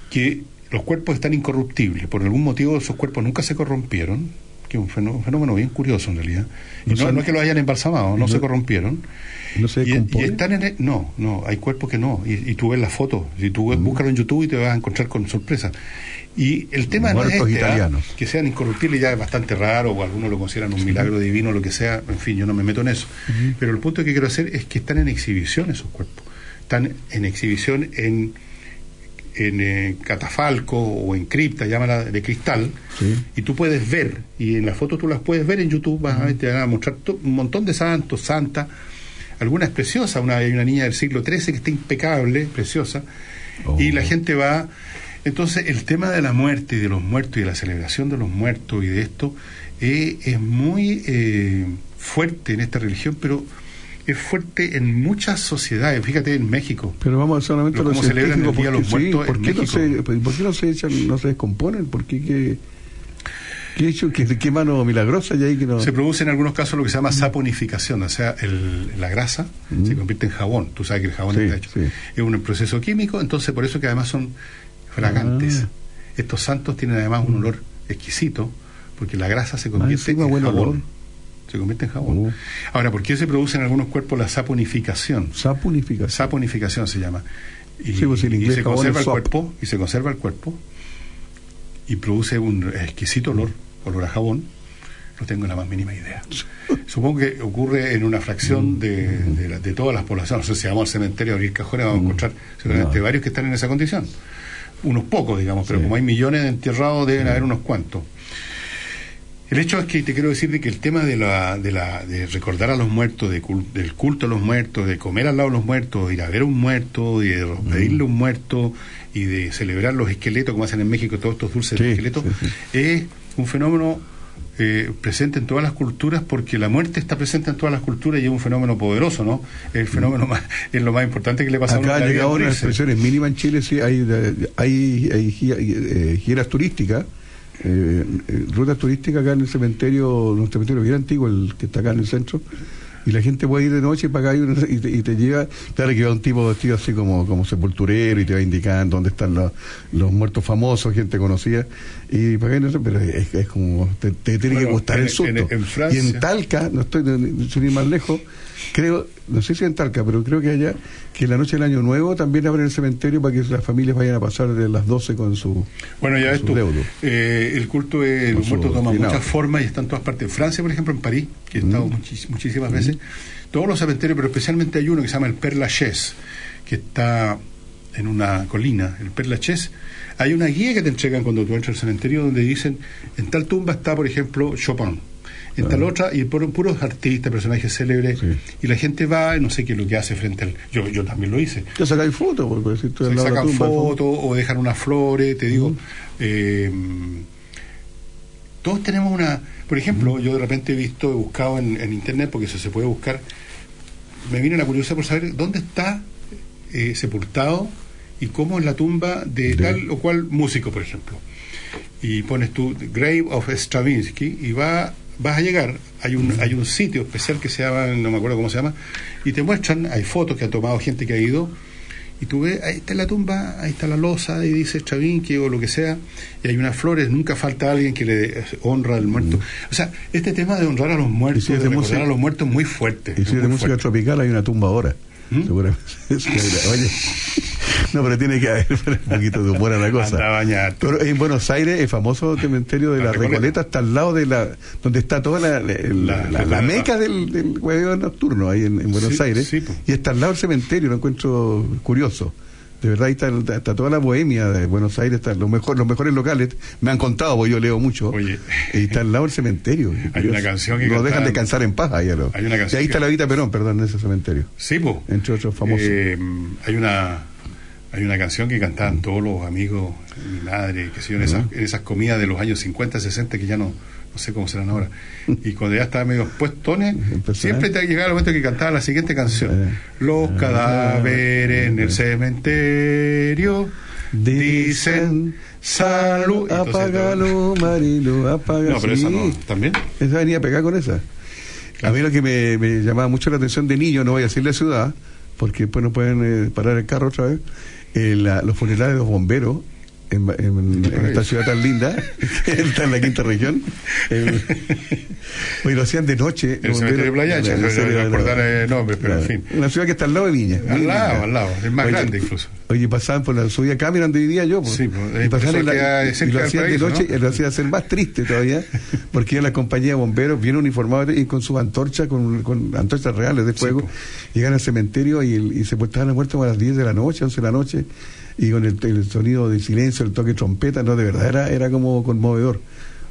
que los cuerpos están incorruptibles. Por algún motivo esos cuerpos nunca se corrompieron, que es un fenó- un fenómeno, bien curioso en realidad. Y No no, son- no es que los hayan embalsamado, no, no- se corrompieron. ¿No se Y, y están en el- no, no, hay cuerpos que no. Y, y tú ves las fotos, si tú ves- búscalo en YouTube y te vas a encontrar con sorpresa. Y el tema no es este, ¿ah? que sean incorruptibles ya es bastante raro, o algunos lo consideran un milagro divino, lo que sea, en fin, yo no me meto en eso. Pero el punto que quiero hacer es que están en exhibición esos cuerpos. Están en exhibición en, en eh, catafalco o en cripta, llámala de cristal, y tú puedes ver, y en las fotos tú las puedes ver en YouTube, vas a ver, te van a mostrar un montón de santos, santas, algunas preciosas, una, hay una niña del siglo XIII que está impecable, preciosa, y la gente va... Entonces, el tema de la muerte y de los muertos y de la celebración de los muertos y de esto eh, es muy eh, fuerte en esta religión, pero es fuerte en muchas sociedades. Fíjate en México. Pero vamos solamente a Lo- celebran el Día de los porque sí, Muertos ¿por en qué no México? se, ¿por qué no se echan, no se descomponen? ¿Por qué qué, qué hecho, qué, qué mano milagrosa hay ahí que no? Se produce en algunos casos lo que se llama saponificación, o sea, el- la grasa se convierte en jabón. Tú sabes que el jabón Sí, está hecho. sí. Es un proceso químico, entonces por eso que además son fragantes. Ah. Estos santos tienen además un olor exquisito, porque la grasa se convierte encima, en buen jabón. olor. Se convierte en jabón. Ahora, ¿por qué se produce en algunos cuerpos la saponificación? Saponificación. Saponificación se llama. Y, Sí, pues, y se conserva el cuerpo, y se conserva el cuerpo, y produce un exquisito olor, olor a jabón. No tengo la más mínima idea. Supongo que ocurre en una fracción de, de, la- de todas las poblaciones. No sé si vamos al cementerio a abrir cajones, vamos a encontrar seguramente varios que están en esa condición. Unos pocos, digamos, pero como hay millones de enterrados, deben haber unos cuantos. El hecho es que te quiero decir de que el tema de, la, de, la, de recordar a los muertos, de cul- del culto a los muertos, de comer al lado de los muertos, de ir a ver a un muerto, y de pedirle a un muerto y de celebrar los esqueletos, como hacen en México todos estos dulces de esqueletos, es un fenómeno eh, presente en todas las culturas porque la muerte está presente en todas las culturas y es un fenómeno poderoso, ¿no? El fenómeno más, (laughs) es lo más importante que le pasa a uno Acá en morirse. expresiones mínima en Chile, sí, hay, hay, hay eh, giras turísticas, eh, eh, rutas turísticas acá en el cementerio, un cementerio bien antiguo, el que está acá en el centro, y la gente puede ir de noche para acá y, (laughs) y te, y te llega, claro que va un tipo vestido así como, como sepulturero y te va indicando dónde están los, los muertos famosos, gente conocida, y para acá no sé, pero es, es como, te, te tiene Bueno, que gustar en- el susto. en- en Francia- y en Talca, no estoy ni- sin ir más lejos, creo, no sé si en Talca, pero creo que allá, que la noche del Año Nuevo también abren el cementerio para que las familias vayan a pasar de las 12 con su. Bueno, ya ves tú, eh, el culto de los muertos toma muchas formas y está en todas partes. En Francia, por ejemplo, en París, que he estado muchis- muchísimas veces, todos los cementerios, pero especialmente hay uno que se llama el Père Lachaise, que está en una colina, el Père Lachaise. Hay una guía que te entregan cuando tú entras al cementerio donde dicen, en tal tumba está, por ejemplo, Chopin. Otra, y por puros artistas, personajes célebres, y la gente va, y no sé qué es lo que hace frente al. Yo, yo también lo hice. Ya sacáis fotos, porque si lado de la sacan fotos o dejan unas flores, te digo. eh, todos tenemos una. Por ejemplo, yo de repente he visto, he buscado en, en internet, porque eso se puede buscar. Me viene la curiosidad por saber dónde está eh, sepultado y cómo es la tumba de tal o cual músico, por ejemplo. Y pones tú Grave of Stravinsky y va, vas a llegar. Hay un, hay un sitio especial que se llama, no me acuerdo cómo se llama, y te muestran, hay fotos que ha tomado gente que ha ido y tú ves, ahí está la tumba, ahí está la losa, y dice Stravinsky o lo que sea, y hay unas flores, nunca falta alguien que le honra al muerto. O sea, este tema de honrar a los muertos, si es de de música- a los muertos es muy fuerte. Y si es es de música fuerte. tropical, hay una tumba ahora. Seguramente. (laughs) Sí, Oye, No, pero tiene que haber (laughs) un poquito de humor a la cosa. Anda. Pero en Buenos Aires, el famoso cementerio de la, Recoleta está al lado de la. donde está toda la, la, la- la- la meca del, del hueveo nocturno ahí en, en Buenos Sí, Aires. sí, y está al lado del cementerio, lo encuentro curioso. De verdad, ahí está, está toda la bohemia de Buenos Aires, están los, mejor, los mejores locales. Me han contado, porque yo leo mucho. Oye. (laughs) Y está al lado del cementerio. Hay una canción que No dejan descansar en paz ahí. a lo- Hay una canción y ahí está que- la Vita Perón, perdón, en ese cementerio. Sí, po. Entre otros famosos. Eh, hay una hay una canción que cantaban todos los amigos, mi madre, que sé yo, en, esas, en esas comidas de los años 50, 60, que ya no, no sé cómo serán ahora. Y cuando ya estaba medio puestones, (laughs) siempre te llegaba el momento que cantaba la siguiente canción. Los cadáveres en el cementerio dicen salud. Apágalo, Marilo, apágalo. No, pero esa no, ¿también? Esa venía a pegar con esa. A mí lo que me, me llamaba mucho la atención de niño, no voy a decir la ciudad, porque después no pueden eh, parar el carro otra vez, eh, la- los funerales de los bomberos en, en- en esta ciudad tan linda, (laughs) está en la quinta región. (laughs) Oye, lo hacían de noche. El cementerio de. Playa Ancha, no a recordar el nombre, pero en fin. Una ciudad que está al lado de Viña. Al lado, linda. al lado, es más Oye, grande incluso. Oye, pasaban por la subida Cameron donde vivía yo. pues. Sí, pues, y, eh, pasaban la- y- lo hacían de noche ¿no? y lo hacía hacer más triste todavía, porque iba la compañía de bomberos, bien uniformados y con sus antorchas, con, con antorchas reales de fuego, llegan al cementerio y, se pues, estaban muertos a las 10 de la noche, 11 de la noche, y con el, el sonido de silencio, el toque de trompeta, no, de verdad, era, era como conmovedor.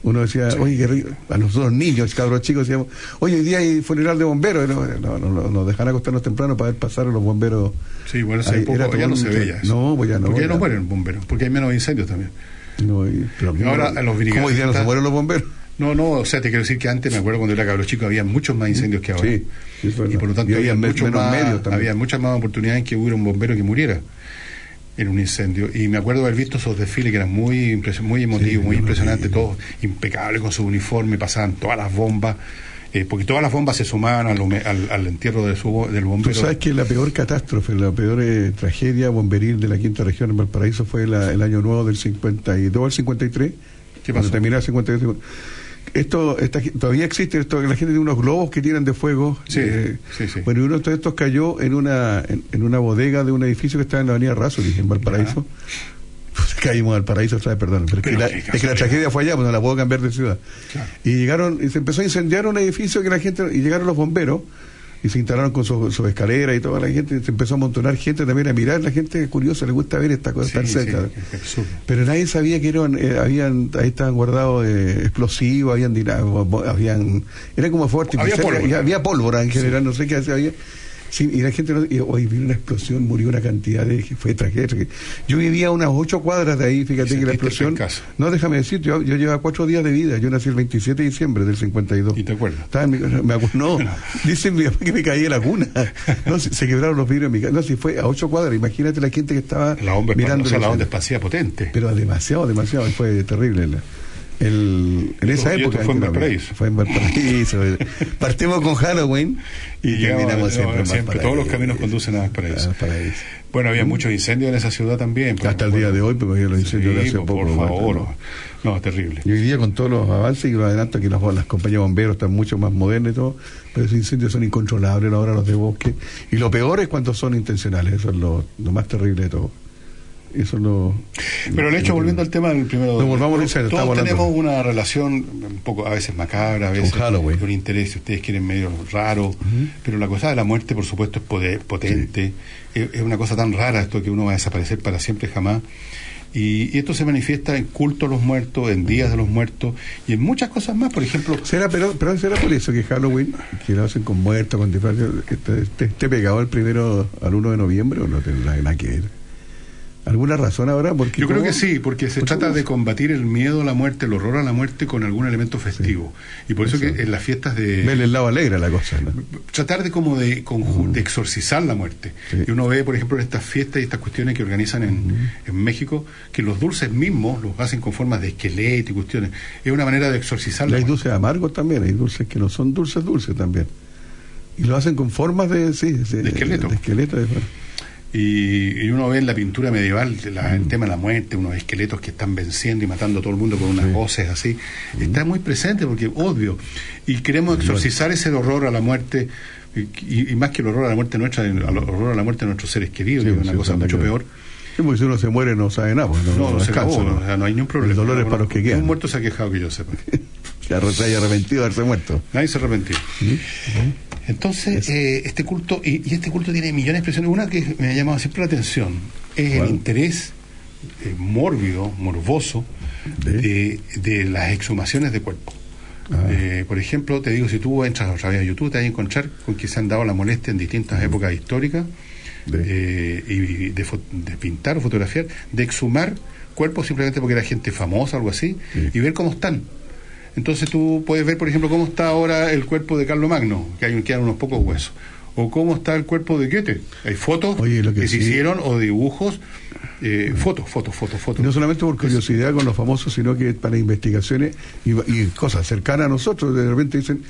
Uno decía, oye, qué rico. a nosotros niños, cabros chicos, decíamos, oye, hoy día hay funeral de bomberos, no, no, no, no, nos dejan acostarnos temprano para ver pasar a los bomberos. Sí, bueno, época era ya no un- se ve ya. eso. No, pues ya no. Porque ya no ya. mueren bomberos, porque hay menos incendios también. No, y- pero Y ahora los ¿Cómo hoy día no se mueren los bomberos? No, no, o sea, te quiero decir que antes, me acuerdo cuando era cabro chico, había muchos más incendios que ahora. Sí, y por lo tanto, Y había había, muchos menos más, medios también. había muchas más oportunidades que hubiera un bombero que muriera en un incendio. Y me acuerdo haber visto esos desfiles que eran muy, muy emotivos, muy impresionantes, todos impecables con su uniforme, pasaban todas las bombas. eh, porque todas las bombas se sumaban al, al, al entierro de su, del Tú bombero. sabes que la peor catástrofe, la peor eh, tragedia bomberil de la quinta región en Valparaíso fue la- el año nuevo del 52 al 53. ¿Qué Cuando pasó? terminaba el 52. Esto, esta- todavía existe esto, que la gente tiene unos globos que tiran de fuego. Sí, eh, sí, sí. Bueno, y uno de estos cayó en una, en, en una bodega de un edificio que está en la avenida Razuri, en Valparaíso. Pues (laughs) caímos al paraíso otra vez, perdón. Pero, es que la- es que la tragedia fue allá, pues no la puedo cambiar de ciudad. Y llegaron, y se empezó a incendiar un edificio que la gente, y llegaron los bomberos, y se instalaron con su, su escalera y toda la gente, se empezó a amontonar gente también a mirar, la gente curiosa, le gusta ver esta cosa Sí, tan cerca. Pero nadie sabía que eran, eh, habían, ahí estaban guardados eh, explosivos, habían, habían, era como fuego Había pólvora. había pólvora en general, no sé qué hacía, había. Sí, y la gente, hoy vino una explosión, murió una cantidad de, fue tragedia. Yo vivía a unas ocho cuadras de ahí, fíjate que la explosión, casa. no déjame decir, yo, yo llevaba cuatro días de vida, yo nací el 27 de diciembre del 52. ¿Y te acuerdas? Estaba en mi me no, (laughs) dicen mi que me caí de la cuna. No, se, se quebraron los vidrios en mi casa. No, si fue a ocho cuadras, imagínate la gente que estaba La mirando. o sea, la onda expansiva potente. Pero demasiado, demasiado, fue terrible. la- el, en esa Y época. fue en había- Valparaíso. Fue en Valparaíso. (laughs) Partimos con Halloween y, llegamos- terminamos no, siempre, todos los caminos conducen a Valparaíso. Bueno, había muchos incendios en esa ciudad también. pero- Hasta el día de hoy, porque los incendios de hace por, poco. por bueno, favor. ¿no? No, terrible. Y hoy día con todos los avances y los adelantos que las, las compañías de bomberos están mucho más modernas y todo, pero esos incendios son incontrolables ahora los de bosque. Y lo peor es cuando son intencionales, eso es lo, lo más terrible de todo. Eso es lo... Pero el hecho, volviendo al tema del primero. No, volvamos incendio, todos estamos tenemos una relación un poco a veces macabra, a veces con interés, si ustedes quieren, medio raro, pero la cosa de la muerte, por supuesto, es poder, potente, es, es una cosa tan rara esto que uno va a desaparecer para siempre jamás. Y, y esto se manifiesta en culto a los muertos, en días de los muertos y en muchas cosas más. Por ejemplo, ¿Será, pero, pero será por eso que Halloween, que lo hacen con muertos, con disfraces, esté, esté pegado el primero al 1 de noviembre o no tendrá nada que ver? ¿Alguna razón ahora? Porque Yo creo ¿cómo? que sí, porque se trata ¿cómo? de combatir el miedo a la muerte, el horror a la muerte con algún elemento festivo. Y por eso, Eso. que en las fiestas de... Verle el lado alegre a la cosa. ¿no? tratar de como de, de exorcizar la muerte. Sí. Y uno ve, por ejemplo, en estas fiestas y estas cuestiones que organizan en, en México, que los dulces mismos los hacen con formas de esqueleto y cuestiones. Es una manera de exorcizar Y la hay muerte. dulces amargos también, hay dulces que no son dulces, dulces también. Y lo hacen con formas de, sí, de, De esqueleto. de esqueleto, de- Y, y uno ve en la pintura medieval la- el tema de la muerte, unos esqueletos que están venciendo y matando a todo el mundo con unas voces así. Está muy presente porque obvio. Y queremos exorcizar ese horror a la muerte. Y, y- más que el horror a la muerte nuestra, el horror a la muerte de nuestros seres queridos, Sí, que es sí, una cosa está mucho peor. Sí, porque si uno se muere no sabe nada, pues, no, No, no se acabó, ¿no? o sea, no hay ningún problema. El dolor es para los que quedan. Un muerto se ha quejado que yo sepa. (laughs) Se ha- se haya arrepentido de haberse muerto. Nadie se arrepintió. Entonces, eh, este culto, y, y este culto tiene millones de expresiones. Una que me ha llamado siempre la atención es el interés eh, mórbido, morboso, de, de las exhumaciones de cuerpo. Ah. Eh, por ejemplo, te digo, si tú entras otra vez a YouTube, te vas a encontrar con que se han dado la molestia en distintas épocas históricas eh, y de, de pintar o fotografiar, de exhumar cuerpos simplemente porque era gente famosa o algo así, y ver cómo están. Entonces tú puedes ver, por ejemplo, cómo está ahora el cuerpo de Carlos Magno, que hay quedan unos pocos huesos. O cómo está el cuerpo de Goethe. Hay fotos que, se sí. hicieron o dibujos. eh, fotos, fotos, fotos, fotos. No solamente por curiosidad con los famosos, sino que para investigaciones y, y cosas cercanas a nosotros. De repente dicen,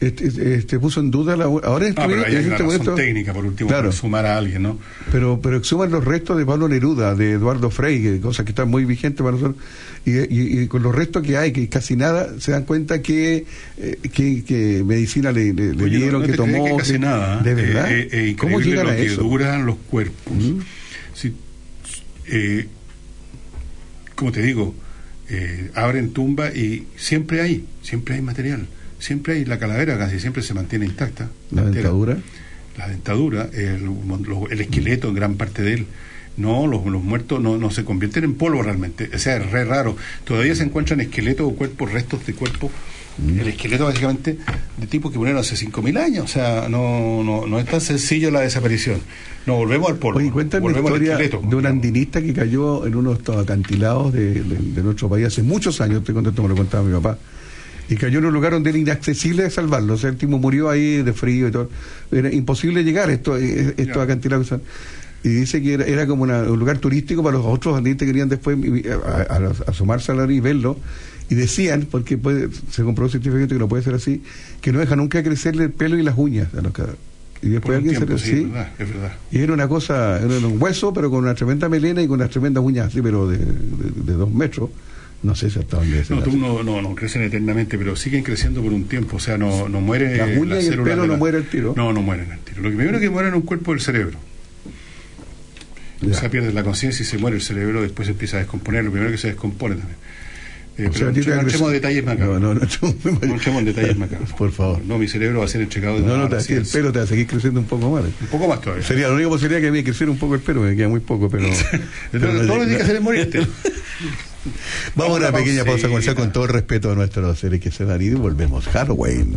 este, este puso en duda la. Ahora es Ah, pero ahí hay una este razón momento- técnica, por último, Claro. para sumar a alguien, ¿no? Pero, pero exhuman los restos de Pablo Neruda, de Eduardo que cosas que están muy vigentes para nosotros. Y, y- y con los restos que hay, que casi nada, se dan cuenta que, eh, que, que medicina le, le- le Oye, no- dieron, no que tomó. que casi que- nada. ¿De ¿eh? verdad? Eh, eh, ¿Cómo llegan lo a que eso? duran los cuerpos. Si- eh, como te digo, eh, abren tumba y siempre hay, siempre hay material. Siempre hay la calavera, casi siempre se mantiene intacta. La entera. dentadura. La dentadura, el, esqueleto, en gran parte de él. No, los, los muertos no, no se convierten en polvo realmente. O sea, es re raro. Todavía se encuentran esqueletos o cuerpos, restos de cuerpo. Mm. El esqueleto básicamente de tipo que murieron hace 5.000 años. O sea, no, no, no es tan sencillo la desaparición. No, volvemos al polvo. Oye, cuéntame al historia esqueleto. de un andinista que cayó en uno de estos acantilados de, de- de nuestro país hace muchos años, te conté esto, me lo contaba mi papá, y cayó en un lugar donde era inaccesible de salvarlo, o sea, el tipo murió ahí de frío y todo, era imposible llegar a estos, eh, estos acantilados. que son- Y dice que era, era como una- un lugar turístico para los otros andinistas que querían después a, a- a asomarse al área y verlo. Y decían, porque puede- se comprobó científicamente que no puede ser así, que no deja nunca crecerle el pelo y las uñas a los cadáveres. Y después alguien tiempo, se sí, es verdad, es verdad. y era una cosa, era un hueso, pero con una tremenda melena y con unas tremendas uñas así, pero de, de- de dos metros. No sé si hasta dónde No, será. tú no, no, no crecen eternamente, pero siguen creciendo por un tiempo. O sea, no, no muere. Uñas las y el pelo de no la- mueren al tiro. No, no mueren al tiro. Lo que primero que muere en un cuerpo es el cerebro. O sea, pierde la conciencia y se muere el cerebro, después se empieza a descomponer. Lo primero que se descompone también. Eh, O sea, no entremos crece- detalles macabros. No, no, no, (laughs) No entremos en detalles macabros. (laughs) Por favor. No, mi cerebro va a ser entregado de No, no, te, el pelo te va a seguir creciendo un poco más. Un poco más todavía. Sería la única posibilidad que a mí creciera un poco el pelo, me queda muy poco, pero. (laughs) Pero todo lo que tienes que hacer es morirte. Vamos a una pequeña pausa comercial con todo el respeto a nuestros seres que se dan y volvemos. Halloween.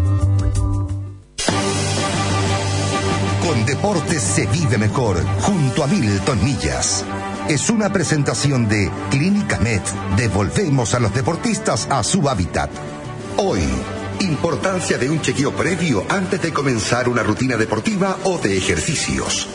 Con deportes se vive mejor, junto a Milton Millas. Es una presentación de Clínica Med. Devolvemos a los deportistas a su hábitat. Hoy, importancia de un chequeo previo antes de comenzar una rutina deportiva o de ejercicios.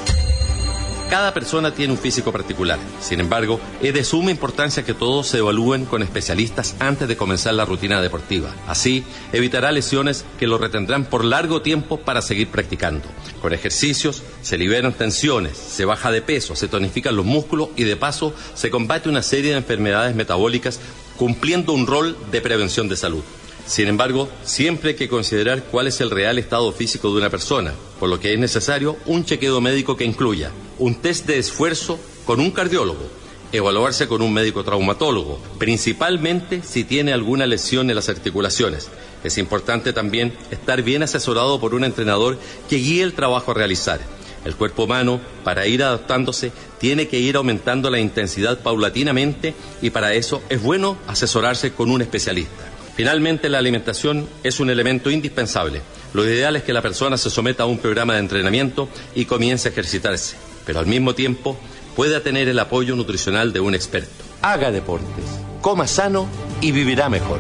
Cada persona tiene un físico particular. Sin embargo, es de suma importancia que todos se evalúen con especialistas antes de comenzar la rutina deportiva. Así, evitará lesiones que lo retendrán por largo tiempo para seguir practicando. Con ejercicios se liberan tensiones, se baja de peso, se tonifican los músculos y de paso se combate una serie de enfermedades metabólicas cumpliendo un rol de prevención de salud. Sin embargo, siempre hay que considerar cuál es el real estado físico de una persona, por lo que es necesario un chequeo médico que incluya un test de esfuerzo con un cardiólogo, evaluarse con un médico traumatólogo, principalmente si tiene alguna lesión en las articulaciones. Es importante también estar bien asesorado por un entrenador que guíe el trabajo a realizar. El cuerpo humano, para ir adaptándose, tiene que ir aumentando la intensidad paulatinamente y para eso es bueno asesorarse con un especialista. Finalmente, la alimentación es un elemento indispensable. Lo ideal es que la persona se someta a un programa de entrenamiento y comience a ejercitarse, pero al mismo tiempo pueda tener el apoyo nutricional de un experto. Haga deportes, coma sano y vivirá mejor.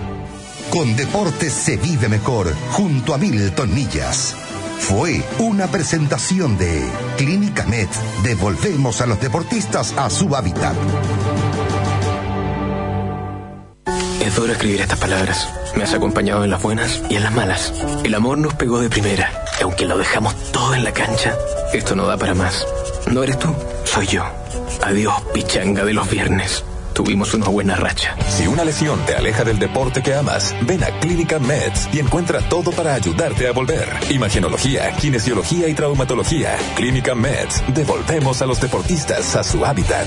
Con deportes se vive mejor, junto a Milton Millas. fue una presentación de Clínica Med. Devolvemos a los deportistas a su hábitat. Es escribir estas palabras. Me has acompañado en las buenas y en las malas. El amor nos pegó de primera. Y aunque lo dejamos todo en la cancha, esto no da para más. No eres tú, soy yo. Adiós, pichanga de los viernes. Tuvimos una buena racha. Si una lesión te aleja del deporte que amas, ven a Clínica Meds y encuentra todo para ayudarte a volver. Imagenología, kinesiología y traumatología. Clínica Meds. Devolvemos a los deportistas a su hábitat.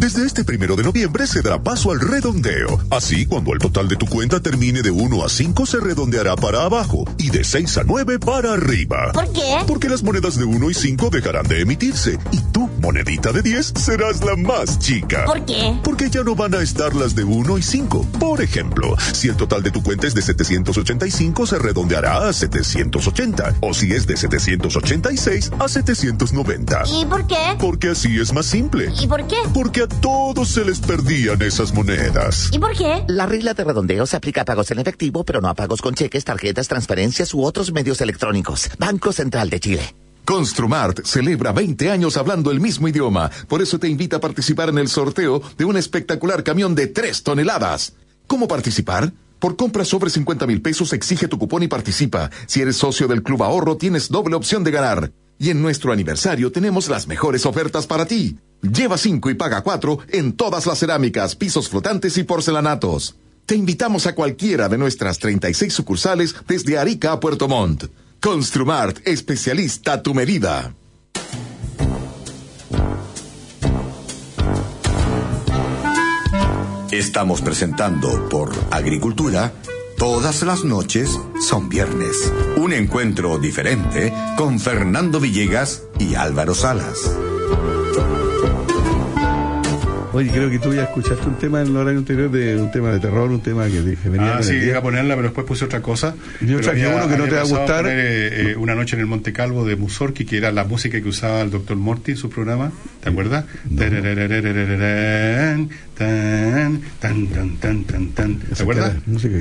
Desde este primero de noviembre se dará paso al redondeo. Así, cuando el total de tu cuenta termine de 1 a 5, se redondeará para abajo y de 6 a 9 para arriba. ¿Por qué? Porque las monedas de 1 y 5 dejarán de emitirse y tu monedita de 10 serás la más chica. ¿Por qué? Porque ya no van a estar las de 1 y 5. Por ejemplo, si el total de tu cuenta es de 785, se redondeará a 780. O si es de 786, a 790. ¿Y por qué? Porque así es más simple. ¿Y por qué? Porque a todos se les perdían esas monedas. ¿Y por qué? La regla de redondeo se aplica a pagos en efectivo, pero no a pagos con cheques, tarjetas, transferencias u otros medios electrónicos. Banco Central de Chile. Construmart celebra 20 años hablando el mismo idioma. Por eso te invita a participar en el sorteo de un espectacular camión de 3 toneladas. ¿Cómo participar? Por compras sobre 50 mil pesos exige tu cupón y participa. Si eres socio del Club Ahorro tienes doble opción de ganar. Y en nuestro aniversario tenemos las mejores ofertas para ti. Lleva 5 y paga 4 en todas las cerámicas, pisos flotantes y porcelanatos. Te invitamos a cualquiera de nuestras 36 sucursales desde Arica a Puerto Montt. Construmart, especialista a tu medida. Estamos presentando por Agricultura. Todas las noches son viernes. Un encuentro diferente con Fernando Villegas y Álvaro Salas. Oye, creo que tú ya escuchaste un tema en el horario anterior de un tema de terror, un tema que dije, venía Ah, sí, iba a ponerla, pero después puse otra cosa. Yo traje uno que no te va a gustar. poner, eh, eh, una noche en el Monte Calvo de Mussorgsky, que era la música que usaba el doctor Morty en su programa. ¿Te acuerdas? Tan, tan, tan, tan, tan, tan. ¿Te acuerdas?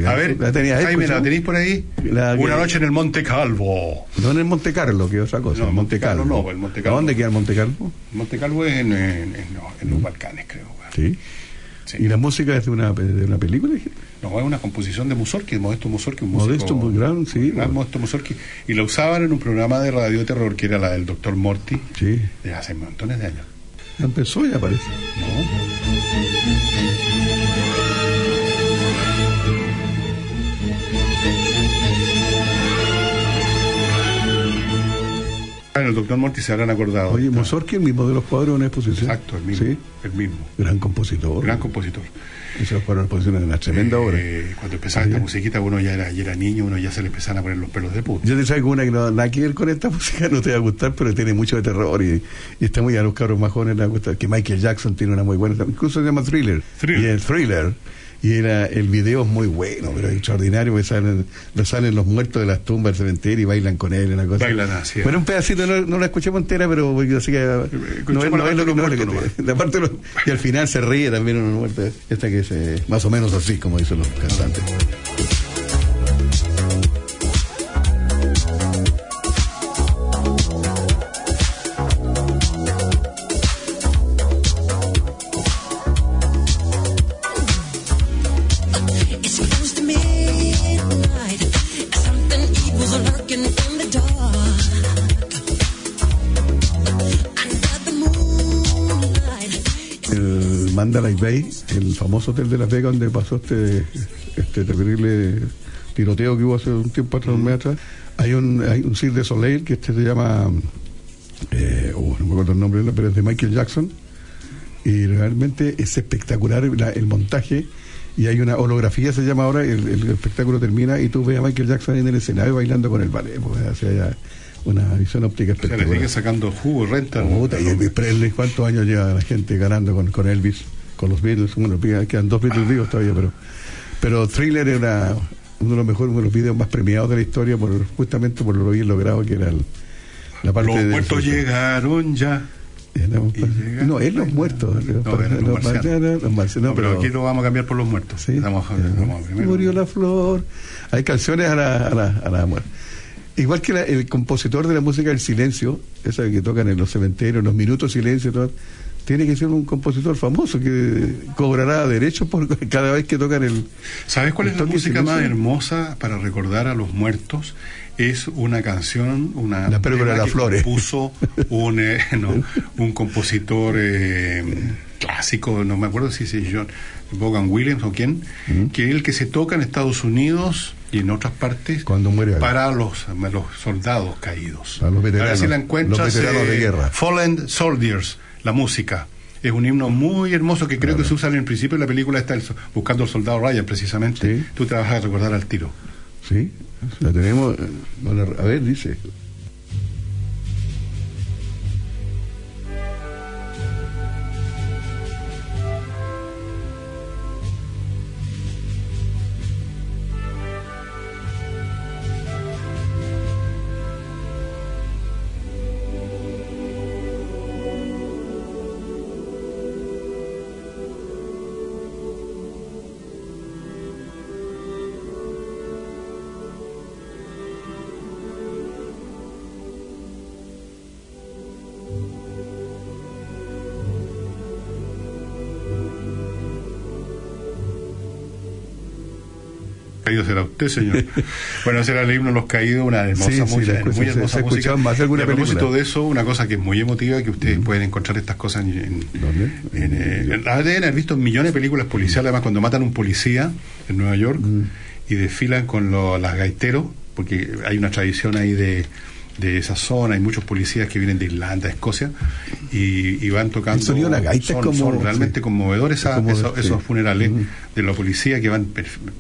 A ver, la Jaime, ¿la tenéis por ahí? Una noche en el Monte Calvo. No en el Monte Carlo, que es otra cosa. No, el Monte Monte Carlo Calvo. no, el Monte ¿A Calvo. dónde queda el Monte Carlo? Monte Calvo es en, en- en- los Balcanes, creo. Sí. ¿Y la música es de una, de una película? dijiste? No, es una composición de Mussorgsky, de Modesto Mussorgsky, un Modesto, músico- muy gran, sí. gran Modesto Mussorgsky. Y la usaban en un programa de radio de terror que era la del doctor Morty Sí. de hace montones de años. Ya Empezó ya parece. En el doctor Morty se habrán acordado. Oye, Mussorgsky, el mismo de los cuadros de una exposición. Exacto, el mismo. Sí. El mismo. Gran compositor. Gran compositor. Esos fueron exposiciones de una tremenda obra. Eh, cuando empezaba esta musiquita, uno ya era, ya era niño, uno ya se le empezaban a poner los pelos de puta. Yo te traigo una que no nada que ver con esta (laughs) música, no te va a gustar, pero tiene mucho de terror y, y está muy a los cabros más jóvenes les va a gustar. Que Michael Jackson tiene una muy buena, incluso se llama Thriller. Y el Thriller. Y era, el video es muy bueno, pero es extraordinario, porque salen, salen los muertos de las tumbas del cementerio y bailan con él, una cosa. Bailan así, Bueno, un pedacito, no, no la escuchemos entera, pero yo sé que no es, escuchemos no es lo que parte no es lo que- la parte de los- Y al final se ríe también uno muerto. Esta que es eh, más o menos así, como dicen los cantantes. Famoso hotel de Las Vegas donde pasó este, este terrible tiroteo que hubo hace un tiempo atrás, un mes atrás, hay un, hay un Cirque de Soleil que este se llama, eh, oh, no me acuerdo el nombre, pero es de Michael Jackson, y realmente es espectacular la- el montaje y hay una holografía, se llama ahora, el, el espectáculo termina y tú ves a Michael Jackson en el escenario bailando con el ballet. Pues, o sea, una visión óptica O sea, le espectacular. sigue sacando jugo, renta. Y Elvis Presley, ¿cuántos años lleva la gente ganando con, con Elvis, con los Beatles? Bueno, quedan dos Beatles vivos todavía, pero pero Thriller era uno de los mejores, uno de los videos más premiados de la historia, por, justamente por lo bien logrado que era el- la parte Los de... muertos llegaron ya. No, él los muertos. No, eran los marcianos. los marcianos, No, pero pero- aquí lo vamos a cambiar por los muertos. Vamos a- vamos primero. Murió la flor. Hay canciones a la, a la, a la muerte. Igual que la- el compositor de la música del silencio, esa que tocan en los cementerios, en los minutos silencio, y todo, tiene que ser un compositor famoso que cobrará derechos por (laughs) cada vez que tocan el. ¿Sabes cuál el es la música más hermosa para recordar a los muertos? Es una canción, una La pérgola de las flores. compuso (laughs) un, eh, (laughs) no, un compositor eh, clásico, no me acuerdo si es John Vaughan Williams o quién, que es el que se toca en Estados Unidos y en otras partes Cuando muere alguien. para los, los soldados caídos. A los veteranos, ver si la encuentras. los veteranos de eh, guerra. Fallen Soldiers, la música. Es un himno muy hermoso que creo que se usa en el principio de la película, está el buscando al soldado Ryan precisamente. Tú vas a recordar al tiro. Sí, la tenemos. eh, a ver, dice. Caído será usted, señor. (laughs) bueno, ese era el himno Los Caídos, una hermosa Sí, música. muy hermosa se música. en más alguna Y a propósito película. de eso, una cosa que es muy emotiva, que ustedes pueden encontrar estas cosas en... en, en, eh, en- deben haber visto en millones de películas policiales, además cuando matan a un policía en Nueva York y desfilan con los las gaiteros, porque hay una tradición ahí de, de esa zona, hay muchos policías que vienen de Irlanda, Escocia, y, y van tocando... El sonido de la gaita es son, como- son realmente sí. conmovedores Es como- esos, sí. esos funerales de la policía que van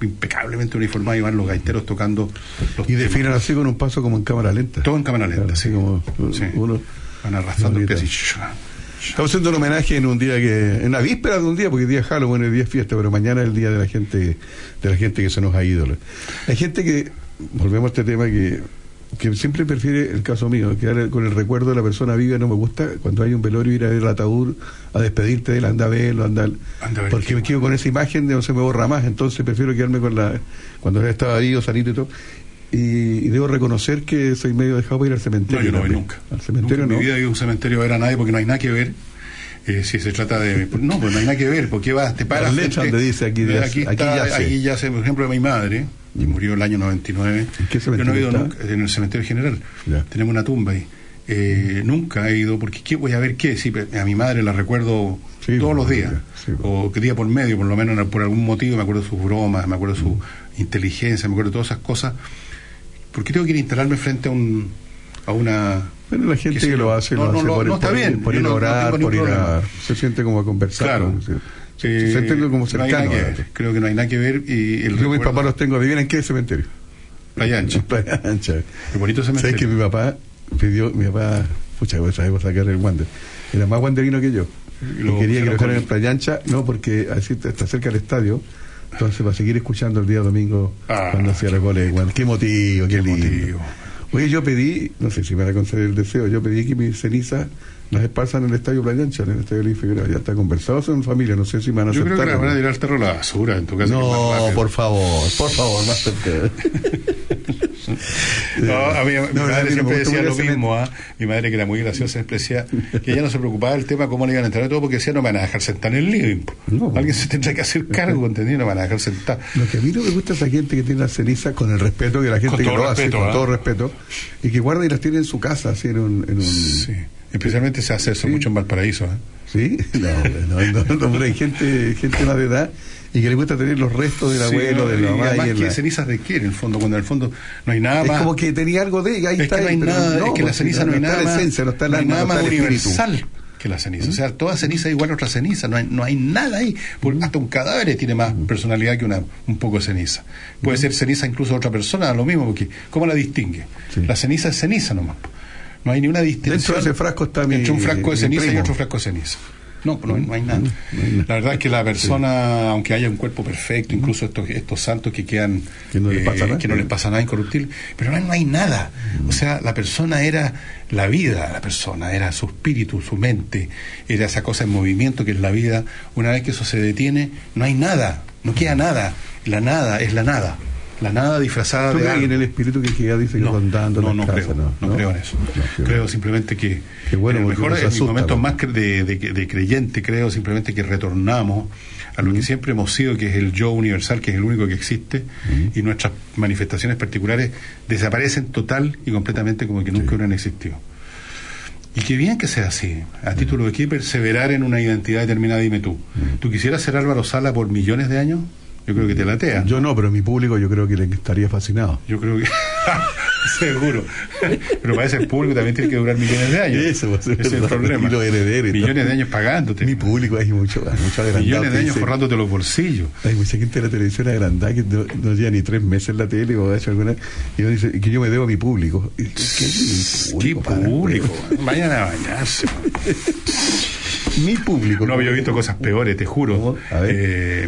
impecablemente uniformados y van los gaiteros tocando los Y desfilan así con un paso como en cámara lenta. Todo en cámara lenta, así como Sí. uno. van arrastrando el pie así. Estamos haciendo un homenaje en un día que, en la víspera de un día, porque el día es Halloween, el día es fiesta, pero mañana es el día de la gente, de la gente que se nos ha ido. Hay gente que, volvemos a este tema que, que siempre prefiere el caso mío, quedar con el recuerdo de la persona viva, no me gusta cuando hay un velorio ir a ver el ataúd, a despedirte de él, anda a verlo, anda, Anda a ver porque me quedo con esa imagen de no se me borra más, entonces prefiero quedarme con la, cuando él estaba vivo, salir y todo. Y, y debo reconocer que soy medio dejado para ir al No, cementerio. yo no voy nunca. Al cementerio Nunca en no. mi vida he ido a un cementerio a ver a nadie porque no hay nada que ver. Eh, si se trata de. No, pues no hay nada que ver. porque vas? Te paras. Las donde dice aquí aquí, aquí está, aquí yace, por ejemplo, mi madre, que murió el año 99. qué Yo no he cementerio ido nunca, en el cementerio general. Tenemos una tumba ahí. Eh, nunca he ido, porque ¿qué voy a ver qué? Si a mi madre la recuerdo todos los días, o que día por medio, por lo menos por algún motivo, me acuerdo de sus bromas, me acuerdo de su inteligencia, me acuerdo de todas esas cosas. ¿Por qué tengo que ir a instalarme frente a un a una Bueno, la gente que lo hace, No, lo hace no, por, no, está por bien, por ir a orar, por ir a... Se siente como a conversar. Eh, siente como cercano. que. Creo que no hay nada que ver y el Yo mis papás los tengo. ¿Viven en qué cementerio? Playa Ancha. (laughs) Playa Ancha. Qué bonito cementerio. ¿Sabes que mi papá pidió, mi papá, pucha, sabemos sacar el wander, era más wanderino que yo. Y quería que lo dejaran en Playa Ancha, no, porque así está cerca del estadio. Entonces, para seguir escuchando el día domingo Ah, cuando hacía la goles de Wander. Qué motivo, qué, lindo. Oye, yo pedí, no sé si me van a conceder el deseo, yo pedí que mis cenizas las esparzan en el estadio Playa Ancha, en el estadio Luis Figueroa. Ya está conversado, son familia, no sé si van a Yo creo que la van a tirar al tarro a la basura en tu más No, por favor, por favor, más (laughs) cerca. (laughs) No, a mí, mi No, madre no siempre decía lo mismo. ¿ah? Mi madre, que era muy graciosa, siempre decía que ella no se preocupaba del tema cómo le iban a entrar a todo, porque decía no me van a dejar sentar en el living. Alguien se tendrá que hacer cargo, ¿entendí? No me van a dejar sentar. Lo que a mí no me gusta es esa gente que tiene las cenizas con el respeto que la gente Con que todo lo hace, respeto, con ¿ah? todo respeto, y que guarda y las tiene en su casa, así en un... En un... Sí. Especialmente se hace eso mucho en Valparaíso. ¿eh? ¿Sí? (laughs) No, no, no, no, pero hay gente, gente más de edad y que le gusta tener los restos del Sí, abuelo, ¿no? de la mamá. y ¿qué la- cenizas de qué en el fondo? Cuando en el fondo no hay nada Es como que tenía algo de... Ahí es está, que no hay nada, es que la ceniza no hay nada está la esencia, no está no hay nada no más universal. que la ceniza. O sea, toda ceniza es igual a otra ceniza, no hay, no hay nada ahí. Por- hasta un cadáver tiene más personalidad que una, un poco de ceniza. Puede ser ceniza incluso de otra persona, lo mismo, porque ¿cómo la distingue? La ceniza es ceniza nomás. No hay ni una distinción. Dentro de ese frasco está mi- Entre un frasco de ceniza y otro frasco de ceniza. No, no, no hay nada. La verdad es que la persona, aunque haya un cuerpo perfecto, incluso estos, estos santos que quedan, Que no les pasa nada. que no les pasa nada incorruptible, pero no, no hay nada. O sea, la persona era la vida, de la persona, era su espíritu, su mente, era esa cosa en movimiento que es la vida. Una vez que eso se detiene, no hay nada, no queda nada. La nada es la nada. La nada disfrazada ¿Tú de algo. en el espíritu que queda, dice, que No, en no las creo, no, creo en eso. creo simplemente que, Qué bueno, porque mejor en mis momentos ¿no? más de- de creyente, creo simplemente que retornamos a lo que siempre hemos sido, que es el yo universal, que es el único que existe, y nuestras manifestaciones particulares desaparecen total y completamente como que nunca hubieran existido. Y qué bien que sea así. A título de qué perseverar en una identidad determinada, dime tú. ¿Tú quisieras ser Álvaro Sala por millones de años? Yo creo que te latea. Yo no, pero mi público yo creo que le estaría fascinado. Yo creo que. (laughs) Seguro. Pero para ese público también tiene que durar millones de años. Eso, Ese es el problema. Y Millones de años pagándote. Mi público hay mucho, hay mucho agrandado. Millones de años forrándote los bolsillos. Hay mucha gente de la televisión agrandada que no, no lleva ni tres meses en la tele o ha hecho alguna. Y uno dice que yo me debo a mi público. ¿Qué, mi ¿Qué público? público? (laughs) Vayan a bañarse. mi público. No había visto cosas peores, te juro. Eh,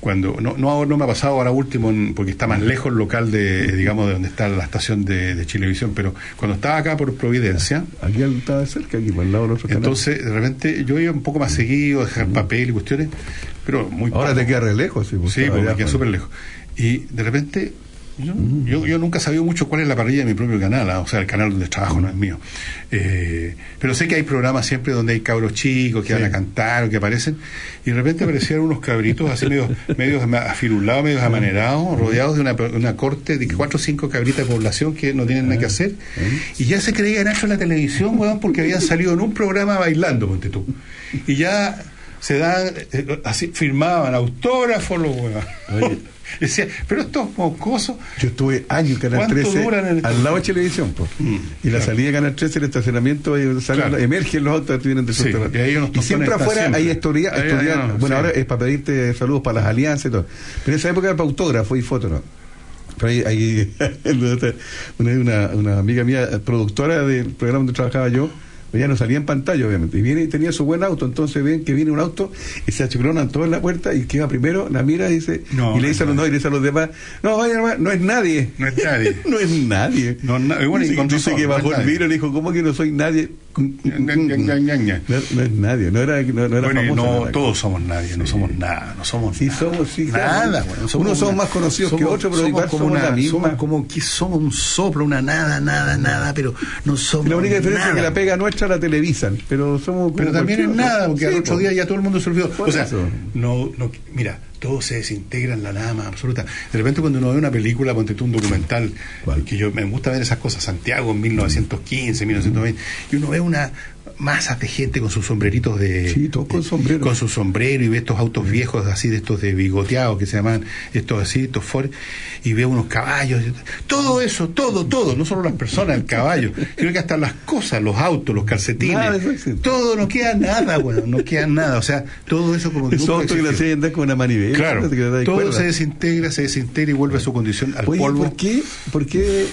cuando no, no, no me ha pasado ahora último en- porque está más lejos el local de digamos de donde está la estación de, de Chilevisión pero cuando estaba acá por Providencia Aquí estaba cerca, aquí por el lado del otro canal. entonces de repente yo iba un poco más seguido a dejar papel y cuestiones pero muy Ahora poco. te queda re lejos. Sí, pues, porque allá, queda pues. súper lejos. Y de repente, yo, yo, yo nunca he sabido mucho cuál es la parrilla de mi propio canal, ah, o sea, el canal donde trabajo no es mío. Eh, pero sé que hay programas siempre donde hay cabros chicos que van a cantar o que aparecen, y de repente aparecieron unos cabritos así medio, medio afirulados, medio amanerados, rodeados de una, una corte de cuatro o cinco cabritas de población que no tienen nada que hacer, y ya se creían hecho en la televisión, weón, porque habían salido en un programa bailando, ponte tú. Y ya se dan, eh, así firmaban autógrafos los weón. (laughs) Decía, pero estos mocosos. Yo estuve años en Canal ¿Cuánto 13 duran en el- al lado de televisión. pues. y la salida de Canal 13, el estacionamiento, y salen- Claro. emergen los autos que vienen de Sí, y ahí unos Y siempre afuera hay historia, Ahí, historia- ahí, no, bueno, sí. ahora es para pedirte saludos para las alianzas y todo. Pero en esa época era para autógrafo y foto, ¿no? Pero ahí, ahí (laughs) una, una, una amiga mía, productora del programa donde trabajaba yo, ella no salía en pantalla, obviamente. Y viene y tenía su buen auto, entonces ven que viene un auto y se achicronan todos en la puerta y que va primero, la mira y dice, No, y le no dice a los dos y le dice a los demás, no, vaya, no es nadie. No es nadie. (laughs) no es nadie. No, na- bueno, y dice, que no bajó el vidrio y le dijo, ¿cómo que no soy nadie? No, es nadie, no era, no, no era Bueno, no, todos somos nadie, no somos nada, no somos Sí, nada. somos, sí, nada. bueno, Unos somos más conocidos que somos- otros, pero somos igual como somos una, la misma. Somos como que somos un soplo, una nada, nada, nada, pero no somos La única diferencia es que la pega nuestra la televisan, pero somos Pero también es nada, otro. porque al Sí, otro po. día ya todo el mundo se olvidó. O sea, eso. no, no, mira, todo se desintegra en la nada más absoluta. De repente cuando uno ve una película, ponte tú un documental, que yo me gusta ver esas cosas, Santiago en 1915, 1920, y uno ve una masas de gente con sus sombreritos de... Sí, todos con sombrero. Con su sombrero y ve estos autos viejos así, de estos de bigoteados que se llaman, estos así, estos Ford, y ve unos caballos. Todo eso, todo, todo, no solo las personas, el caballo, sino que hasta las cosas, los autos, los calcetines, Nada eso todo, no queda nada, bueno, no queda nada. O sea, todo eso como que Esos nunca autos que hacían andar con una manivela. Claro, todo cuerda. se desintegra, se desintegra y vuelve a su condición al Oye, polvo. ¿por qué, ¿por qué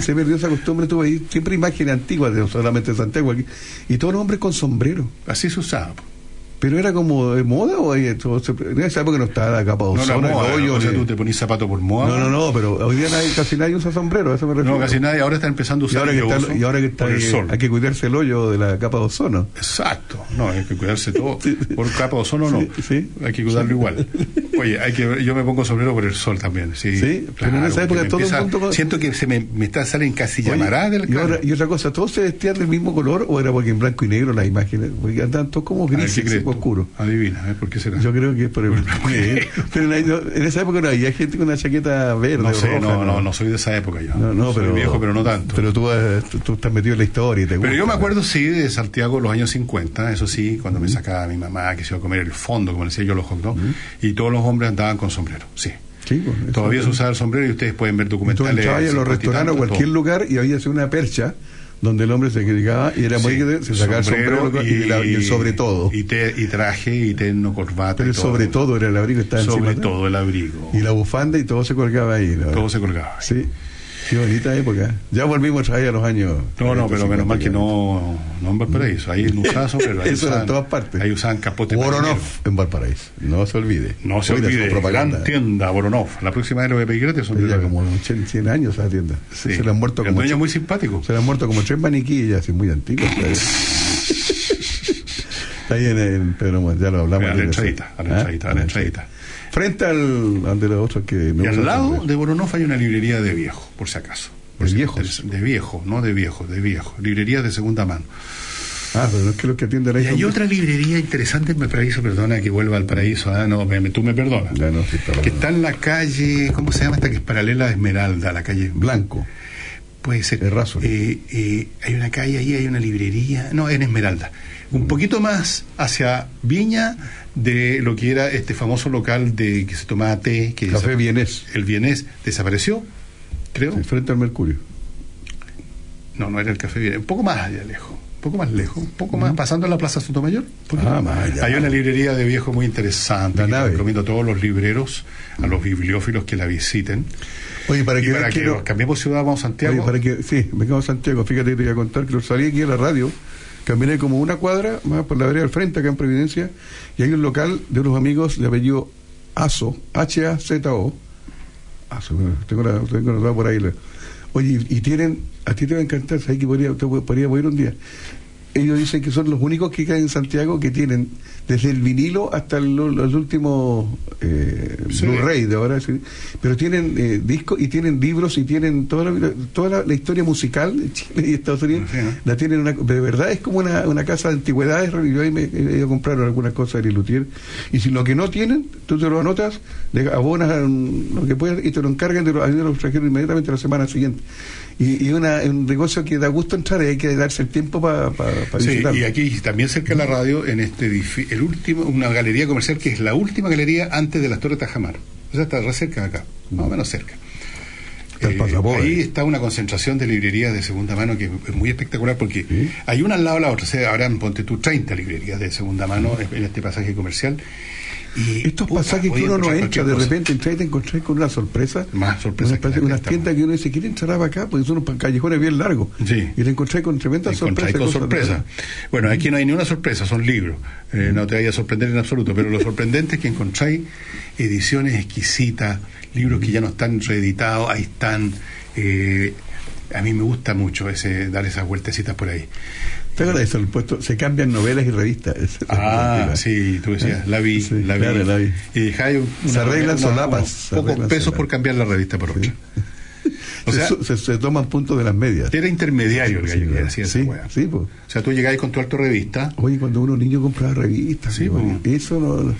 se perdió esa costumbre? Tuve ahí siempre imágenes antiguas, de, solamente de Santiago aquí, y todos los hombres con sombrero. Así se usaba. ¿Pero era como de moda o se- en esa época no estaba la capa de No, la ozono, el moda, hoyo, o sea, tú te ponís zapato por moda. No, no, no, pero hoy día nadie- casi nadie usa sombrero, a eso me refiero. No, casi nadie. Ahora está empezando a Y usar ahora que el está, uso y ahora que está el sol. hay que cuidarse el hoyo de la capa de ozono. Exacto, no, hay que cuidarse todo. (laughs) Por capa de ozono no, hay que cuidarlo igual. Oye, hay que, yo me pongo sombrero por el sol también. Sí, Sí, pero en esa época todo el empieza- mundo con- Siento que se me, me está saliendo casi Oye, llamará del y, ahora- y otra cosa, ¿todos se vestían del mismo color o era porque en blanco y negro las imágenes? Porque andaban todos como A ver, ¿qué grises, oscuros. Adivina, ver, ¿por qué será? Yo creo que es por el (laughs) Eh, Pero en, esa época no había gente con una chaqueta verde No sé, roja, no, no, no soy de esa época yo. No, no, soy pero viejo, pero no tanto. Pero tú, eh, tú, estás metido en la historia y te Pero gusta. yo me acuerdo, sí, de Santiago los años 50, eso sí, cuando me sacaba mi mamá que se iba a comer el fondo, como decía yo, los hot dogs, y todos los hombres andaban con sombrero, sí. Sí, pues, Todavía se usaba el sombrero y ustedes pueden ver documentales. entrabas en los 50 y restaurantes o cualquier todo. lugar y había una percha donde el hombre se llegaba y era muy Sí, se sacaba el sombrero y, la- y el sobre todo. Y, te- y traje, y terno, corbata. Pero y el todo. sobre todo era el abrigo estaba Sobre encima. todo el abrigo. Y la bufanda y todo se colgaba ahí. ¿no? Todo se colgaba. Sí. Qué bonita época. Ya volvimos vez a los años. No, no, 40, pero menos mal 50 que no, no en Valparaíso. Ahí en Usazo, pero ahí Eso era en usaban, todas partes. ahí usaban capote. Voronov en Valparaíso. No se olvide. No se Oiga, olvide, propaganda. gran tienda Voronov. La próxima vez lo voy a pedir gratis. son Ya como 80, 100 años esa tienda. Sí. Se le han muerto El como. dueño tres- muy simpático. Se le han muerto como tres maniquíes, así muy antiguos. Está ahí, (laughs) Está ahí en, en Pedro ya lo hablamos. A la entradita, a la ¿Ah? entradita, a la entradita. Frente al, al de los otros que me Y al lado de Voronov hay una librería de viejo, por si acaso. Por ¿De si viejos? De viejo, no de viejo, de viejo. Librería de segunda mano. Ah, pero no es que los que atienden ahí Y hay otra librería interesante en Valparaíso, perdona que vuelva al paraíso, ah, no, me- tú me perdonas. Ya no, sí, está que está en la calle, ¿cómo se llama esta que es paralela a Esmeralda, la calle? Blanco. Puede ser. Eh, eh, hay una calle ahí, hay una librería, no, en Esmeralda. Un poquito más hacia Viña de lo que era este famoso local de que se tomaba té, que Café Vienés. el vienés desapareció, creo. Sí, frente al Mercurio. No, no era el café Vienés, un poco más allá lejos, un poco más lejos, un poco más, pasando a la Plaza Sotomayor. Ah, más. Hay una librería de viejo muy interesante, La que nave. recomiendo a todos los libreros, a los bibliófilos que la visiten. Oye, para que para que nos cambiemos ciudad, vamos a Santiago. Oye, para que, sí, vengamos a Santiago. Fíjate que te voy a contar que lo salí aquí a la radio, caminé como una cuadra más por la vereda del frente, acá en Providencia, y hay un local de unos amigos de apellido Azo, H-A-Z-O. Tengo la, tengo anotado por ahí. la- Oye, y, tienen, a ti te va a encantar, sabes que podría, te podríamos ir un día. Ellos dicen que son los únicos que caen en Santiago que tienen desde el vinilo hasta el- los últimos eh, Sí. Blu-ray de ahora, sí. pero tienen eh, discos y tienen libros y tienen toda la, toda la, la historia musical de Chile y Estados Unidos. Sí, ¿no? La tienen una, de verdad es como una, una casa de antigüedades. Yo ahí me he ido a comprar algunas cosas de Lutier. Y si lo que no tienen, tú te lo anotas, le abonas lo que puedas y te lo encargan de los, de los extranjeros inmediatamente la semana siguiente. Y, y una, un negocio que da gusto entrar y hay que darse el tiempo para Sí, visitarlo. y aquí también cerca de la radio, en este el último, una galería comercial que es la última galería antes de las Torres Tajamar. O sea, está re cerca de acá, más o menos cerca. Eh, ahí está una concentración de librerías de segunda mano que es muy espectacular porque hay una al lado de la otra. O sea, habrán, ponte tú, 30 librerías de segunda mano en este pasaje comercial. Y, Estos puta, pasajes que uno no entra, de cosa. repente entras y te encontrás con una sorpresa. Más sorpresa Una, unas estamos. tiendas que uno dice, ¿quién entrará acá? Porque son unos callejones bien largos. Sí. Y te encontrás con tremenda Te sorpresa. con sorpresa. Bueno, aquí no hay ni una sorpresa, son libros. Eh, no te vaya a sorprender en absoluto, pero lo sorprendente es que encontráis ediciones exquisitas, libros que ya no están reeditados, ahí están. eh, a mí me gusta mucho ese dar esas vueltecitas por ahí. ¿Te acuerdas eso? El puesto, se cambian novelas y revistas. Ah, sí, tú decías, la vi, Sí, la vi. claro, la vi. Y dejáis un- Se arreglan una- solapas, unos Pocos pesos solapas. por cambiar la revista por otra. (laughs) O se, sea, se, se toman puntos de las medias. era intermediario el gallo que claro. hacía esa sí, weá. sí, pues. O sea, tú llegabas con tu alto revista. Oye, cuando uno niño compraba revistas, Sí, oye, eso no.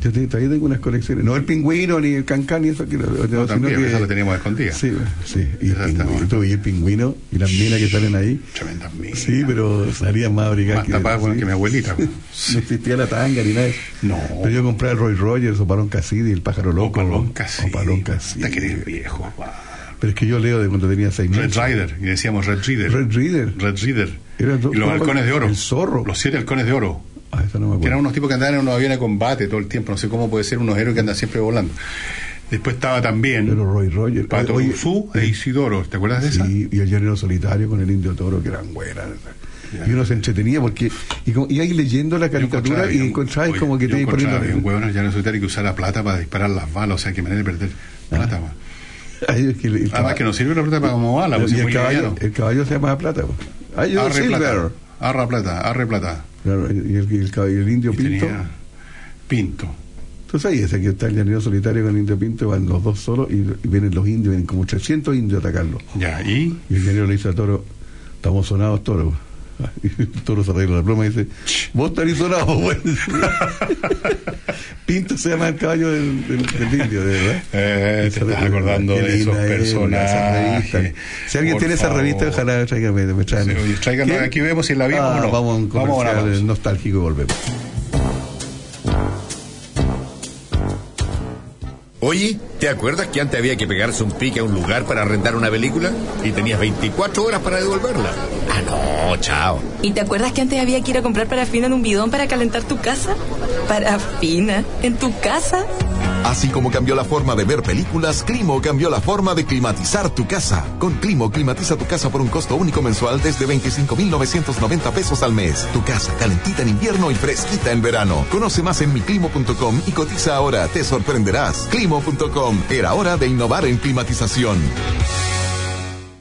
Yo te, todavía tengo unas colecciones. No el pingüino, ni el cancán, ni eso. Que, No, sino también, que- esa la teníamos escondida. Sí, sí. Y el pingüino, y el pingüino y las minas que salen ahí. Tremendas minas. Sí, pero salían más abrigadas Más tapadas sí. que mi abuelita. (laughs) No existía la tanga ni nada. eso. No. Pero yo compré el Roy Rogers o Palón Cassidy, el pájaro loco. Palón Cassidy. O Palón Cassidy. Hasta que eres viejo. Pero es que yo leo de cuando tenía seis Red meses. Rider, y decíamos Red Reader. Red Reader. Red Reader. Era y los halcones de oro. El zorro. Los siete halcones de oro. Ah, eso no me Que eran unos tipos que andaban en unos aviones de combate todo el tiempo. No sé cómo puede ser unos héroes que andan siempre volando. Después estaba también Pero Roy Rogers. Pato Oye, Guzú e Isidoro. ¿Te acuerdas de esa? Sí, y el llanero solitario con el indio toro, que eran buenas. Y uno se entretenía porque. Y, ahí leyendo la caricatura y encontrabas como que te te iba poniendo. un huevón ya no solitario que usara plata para disparar las balas. O sea, que manera de perder plata. man. (laughs) Ay, es que el- el Además caballo- que nos sirve la plata para como bala. Pues el caballo, el caballo se llama plata. pues. Ay, yo Arre plata. Arra plata. Arre plata. Claro, y el, y el el indio Y pinto. Pinto. Entonces ahí ese que está el llanero solitario con el indio pinto, van los dos solos y, y vienen los indios, vienen como 300 indios a atacarlo. Ya, y Y el llanero le dice a Toro, estamos sonados, Toro. (laughs) Toro se arregla la pluma y dice, vos estás sonado, güey. (laughs) Pinto se llama el caballo del, del- del indio, de verdad. Eh, te estás acordando Qué de esos personajes. Si alguien tiene esa revista, ojalá tráigame, me traigan. Aquí vemos si la vimos Ah, o no. Vamos a un comercial nostálgico y volvemos. Oye, ¿te acuerdas que antes había que pegarse un pique a un lugar para rentar una película? Y tenías 24 horas para devolverla. Ah, no, chao. ¿Y te acuerdas que antes había que ir a comprar parafina en un bidón para calentar tu casa? ¿Parafina? ¿En tu casa? Así como cambió la forma de ver películas, Climo cambió la forma de climatizar tu casa. Con Climo, climatiza tu casa por un costo único mensual desde 25,990 pesos al mes. Tu casa calentita en invierno y fresquita en verano. Conoce más en miclimo.com y cotiza ahora. Te sorprenderás. Climo.com. Era hora de innovar en climatización.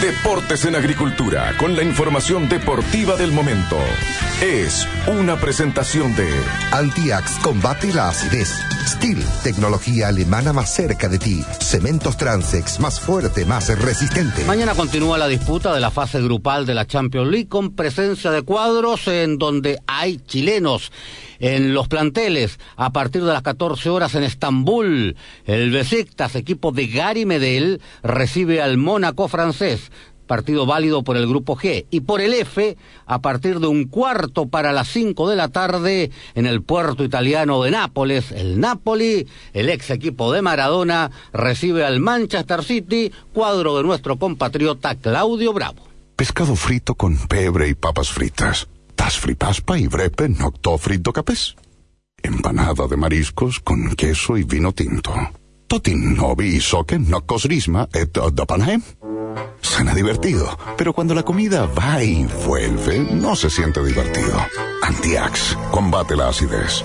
Deportes en Agricultura, con la información deportiva del momento. Es una presentación de Antiax combate la acidez. Steel, tecnología alemana más cerca de ti. Cementos Transex, más fuerte, más resistente. Mañana continúa la disputa de la fase grupal de la Champions League con presencia de cuadros en donde hay chilenos. En los planteles, a partir de las 14 horas en Estambul, el Besiktas, equipo de Gary Medel, recibe al Mónaco francés partido válido por el grupo G, y por el F, a partir de un cuarto para las cinco de la tarde, en el puerto italiano de Nápoles, el Napoli, el ex equipo de Maradona, recibe al Manchester City, cuadro de nuestro compatriota Claudio Bravo. Pescado frito con pebre y papas fritas. Tas fripaspa y brepe nocto frito capes. Empanada de mariscos con queso y vino tinto. Totin novi soque nocos risma et dapanaem. Suena divertido, pero cuando la comida va y vuelve, no se siente divertido. Antiax, combate la acidez.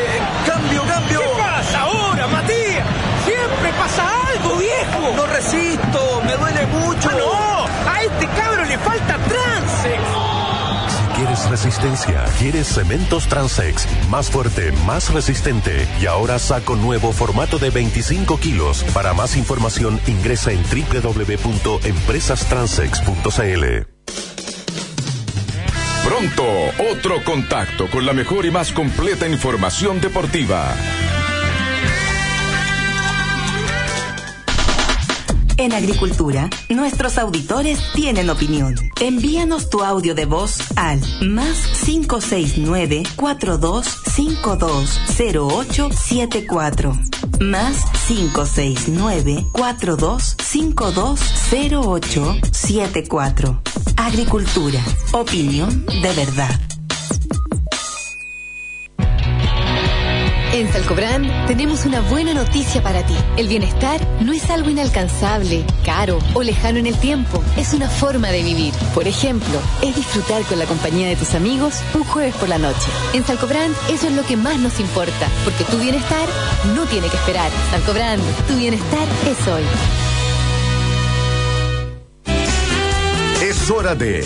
Resistencia, quieres cementos Transex. Más fuerte, más resistente. Y ahora saco nuevo formato de 25 kilos. Para más información ingresa en www.empresastransex.cl. Pronto, otro contacto con la mejor y más completa información deportiva. En Agricultura, nuestros auditores tienen opinión. Envíanos tu audio de voz al más 569-4252-0874. Más 569-4252-0874. Agricultura, opinión de verdad. En Salcobrand tenemos una buena noticia para ti. El bienestar no es algo inalcanzable, caro o lejano en el tiempo. Es una forma de vivir. Por ejemplo, es disfrutar con la compañía de tus amigos un jueves por la noche. En Salcobrand eso es lo que más nos importa, porque tu bienestar no tiene que esperar. Salcobrand, tu bienestar es hoy. Es hora de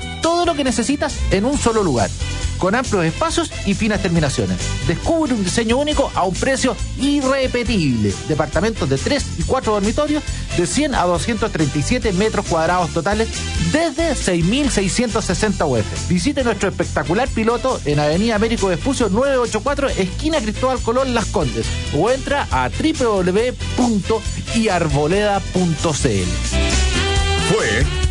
Todo lo que necesitas en un solo lugar. con amplios espacios y finas terminaciones. Descubre un diseño único a un precio irrepetible. Departamentos de 3 y 4 dormitorios de 100 a 237 metros cuadrados totales desde 6.660 UF. Visite nuestro espectacular piloto en Avenida Américo Vespucio 984, esquina Cristóbal Colón Las Condes, o entra a www.iarboleda.cl. Fue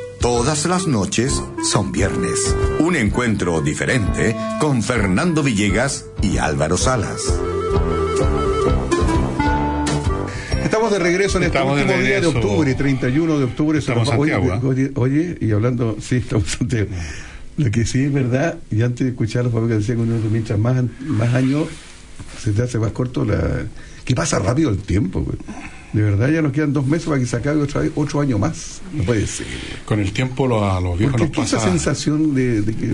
Todas las noches son viernes. Un encuentro diferente con Fernando Villegas y Álvaro Salas. Estamos de regreso en Estamos este de último día de octubre, 31 de octubre. Estamos en oye, Santiago, ¿eh? oye, oye, y hablando, sí, estamos en Santiago. Lo que sí es verdad, y antes de escuchar a los que decían que uno, mientras más, más años se te hace más corto la... Que pasa rápido el tiempo, güey. De verdad, ya nos quedan dos meses para que se acabe otra vez, otro año más. No puede ser. Con el tiempo lo- a los viejos Porque nos que esa pasa. sensación de, de que...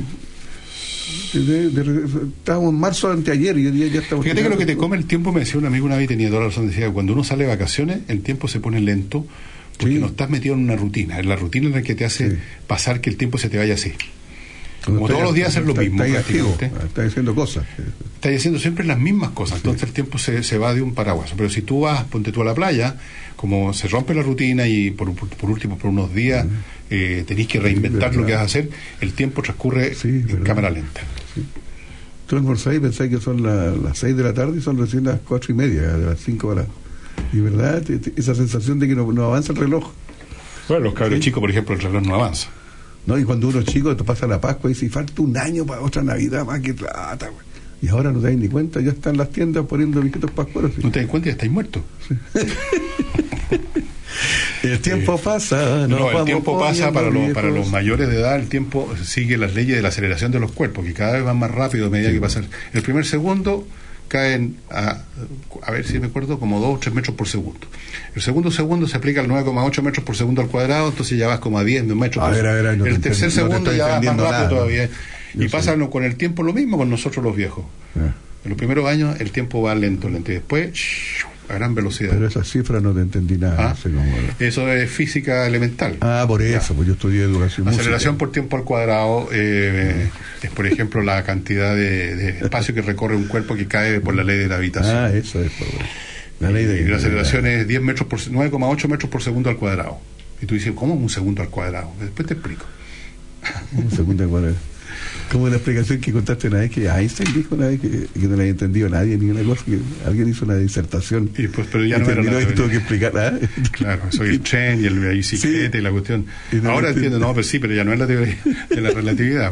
de- de- de- estábamos en marzo anteayer y hoy día ya estamos... Fíjate que lo que te come el tiempo, me decía un amigo una vez y tenía toda la razón, decía, cuando uno sale de vacaciones, el tiempo se pone lento porque no estás metido en una rutina, en la rutina en la que te hace pasar que el tiempo se te vaya así. Como todos los días hacer lo mismo, activo, prácticamente. estás haciendo cosas. Estás haciendo siempre las mismas cosas, entonces el tiempo se, se va de un paraguas. Pero si tú vas, ponte tú a la playa, como se rompe la rutina y por, por- por último por unos días eh, tenés que reinventar lo que vas a hacer, el tiempo transcurre en cámara lenta. Tú almorzáis y pensáis que son la- las 6 de la tarde y son recién las cuatro y media, de las 5 horas. Y verdad, esa sensación de que no, no avanza el reloj. Bueno, los cabros chicos, por ejemplo, el reloj no avanza. ¿No? Y cuando uno es chico, te pasa la Pascua y dice, falta un año para otra Navidad más que plata, güey. Y ahora no te das ni cuenta, ya están las tiendas poniendo viejitos pascueros. No te das cuenta y ya estáis muertos. (laughs) El tiempo pasa, No, el tiempo pasa para los, para los mayores de edad, el tiempo sigue las leyes de la aceleración de los cuerpos, que cada vez van más rápido a medida que pasa. El primer segundo caen a, a ver si me acuerdo, como 2 o 3 metros por segundo. El segundo segundo se aplica al 9,8 metros por segundo al cuadrado, entonces ya vas como a 10 metros A por ver, a ver, no El tercer entiendo, segundo ya vas más rápido nada. todavía. Yo Y pasa con el tiempo lo mismo con nosotros los viejos. Ah. En los primeros años el tiempo va lento, lento, y después. A gran velocidad. Pero esas cifras no te entendí nada. Ah. Eso es física elemental. Ah, por eso, pues yo estudié educación Aceleración música. por tiempo al cuadrado eh, es, por ejemplo, la cantidad de, de espacio que recorre un cuerpo que cae por la ley de gravitación. Ah, eso es. pues, bueno. La ley de... y la aceleración es 10 metros por 9,8 metros por segundo al cuadrado. Y tú dices, ¿cómo un segundo al cuadrado? Después te explico. Un segundo de cuadrado. Como la explicación que contaste una vez que Einstein dijo una vez que, que no le había entendido nadie ni una cosa, que alguien hizo una disertación. Y pues, pero ya no terminó y tuvo que explicar. ¿ah? Claro, soy el tren y el la bicicleta y la cuestión. Y no Ahora entiendo. no, pero sí, pero ya no es la teoría de la relatividad.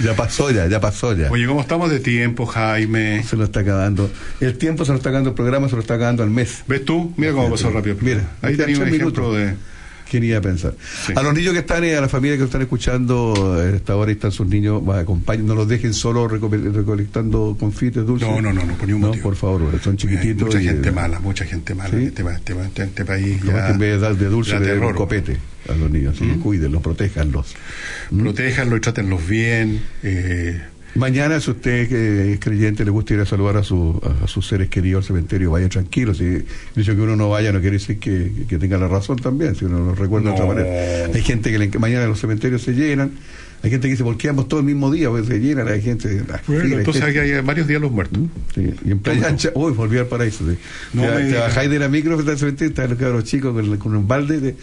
Ya pasó ya, ya pasó ya. Oye, ¿cómo estamos de tiempo, Jaime? Se nos está acabando. El tiempo se nos está acabando, el programa se nos está acabando al mes. ¿Ves tú? Mira cómo pasó rápido. Mira, ahí tenía un ejemplo minutos. de... ¿Quién iba a pensar? A los niños que están, eh, a la familia que están escuchando a esta hora y están sus niños, acompañen, no los dejen solos reco- recolectando confites dulces. No, no, no, no, por ningún motivo. por favor, son Hay chiquititos. mucha y, gente eh, mala, mucha gente mala ¿Sí? en, este, este este- este país. Ya, que en vez de dar de dulce le den un copete a los niños. Así que cuídenlos, protéjanlos. Protéjanlos y trátenlos bien. Eh, Mañana, si usted que es creyente le gusta ir a saludar a, su- a, a sus seres queridos al cementerio, vaya tranquilo. Si dicho que uno no vaya, no quiere decir que, que tenga la razón también, si uno lo recuerda de otra manera. Hay gente que le mañana los cementerios se llenan, hay gente que dice, ¿por qué vamos todo el mismo día? Pues se llenan, hay gente. la bueno, entonces hay varios días los muertos. Sí, y en Playa Ancha, uy, volví al paraíso. sí. No te, me te digas. bajáis de la micro, está el cementerio, están los cabros chicos con, con un balde,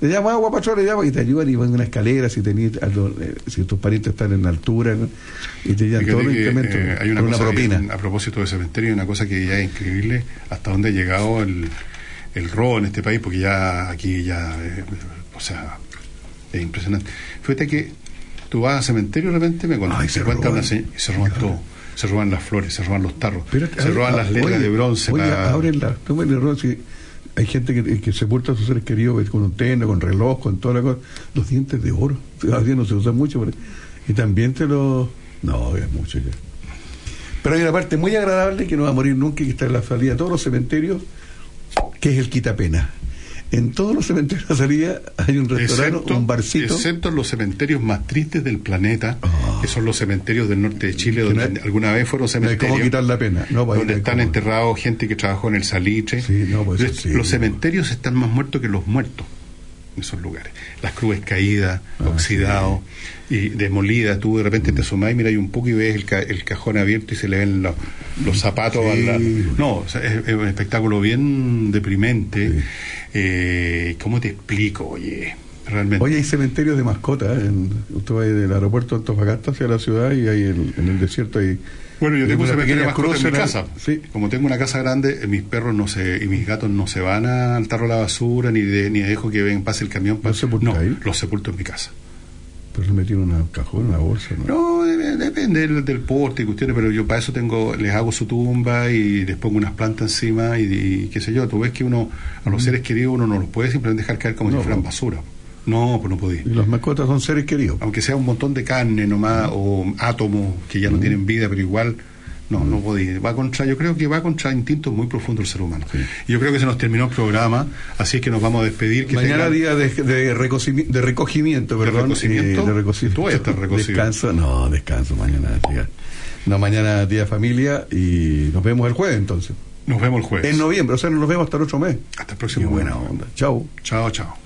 te, le llaman agua, patrón, le llaman y te ayudan y van en una escalera si a lo- eh, si tus parientes están en altura ¿no? y te llevan todo el incremento eh, hay una, una que- propina. a propósito de cementerio, hay una cosa que ya es increíble hasta dónde ha llegado el, el robo en este país, porque ya aquí ya, eh, o sea, es impresionante. Fíjate que tú vas al cementerio de repente, me cuentan, Ay, se se cuenta roban. una se, y se roban todo. Se roban las flores, se roban los tarros, Pero, se roban las letras oye, de bronce. Oye, para- ábrenla, tomen el error. Hay gente que, que sepulta a sus seres queridos con un teno, con reloj, con toda la cosa. Los dientes de oro. (laughs) Todavía no se usan mucho. pero- y también te lo. No, es mucho ya. Pero hay una parte muy agradable que no va a morir nunca y que está en la salida de todos los cementerios, que es el quitapena. En todos los cementerios de la salida hay un restaurante, un barcito. Excepto en los cementerios más tristes del planeta, que son los cementerios del norte de Chile, donde no hay- alguna vez fueron No hay cementerios. cómo quitar la pena. No, donde no están enterrados gente que trabajó en el salitre. no, pues, sí, los no. cementerios están más muertos que los muertos esos lugares. Las cruz caídas, Ah, oxidados y demolidas. Tú de repente te asomás y miras un poco y ves el, ca- el cajón abierto y se le ven los, los zapatos. Sí. al lado. No, o sea, es, es un espectáculo bien deprimente. Eh, ¿Cómo te explico, oye? Realmente. Hoy hay cementerios de mascotas. ¿eh? En, usted va del aeropuerto de Antofagasta hacia la ciudad y hay el- en el desierto hay. Bueno, yo tengo un una pequeña mascotas en mi casa. Sí. Como tengo una casa grande, eh, mis perros no se, y mis gatos no se van a- al tarro de la basura, ni, de, ni dejo que ven, pase el camión. pa- no, los sepulto en mi casa. Pues le metieron en un cajón, una bolsa. ¿no? No, de- depende del, del porte y cuestiones, pero yo para eso tengo, les hago su tumba y les pongo unas plantas encima y, y qué sé yo. Tú ves que uno, a los seres queridos, uno no los puede simplemente dejar caer como Mm. No, si fueran basura. No, pues no podía. Y las mascotas son seres queridos. Aunque sea un montón de carne nomás o átomos que Mm. ya no tienen vida, pero igual no, no podía. Va contra, yo creo que va contra instintos muy profundos del ser humano. Y yo creo que se nos terminó el programa, así es que nos vamos a despedir. Que Mañana tengan- día de, de, de recogimiento, ¿De perdón. eh, de. Tú vas a estar (laughs) recocido. Descanso, no, descanso mañana día. No, mañana día familia y nos vemos el jueves entonces. Nos vemos el jueves. En noviembre, o sea, nos vemos hasta el otro mes. Hasta el próximo Qué buena onda. Chao. Chao, chao.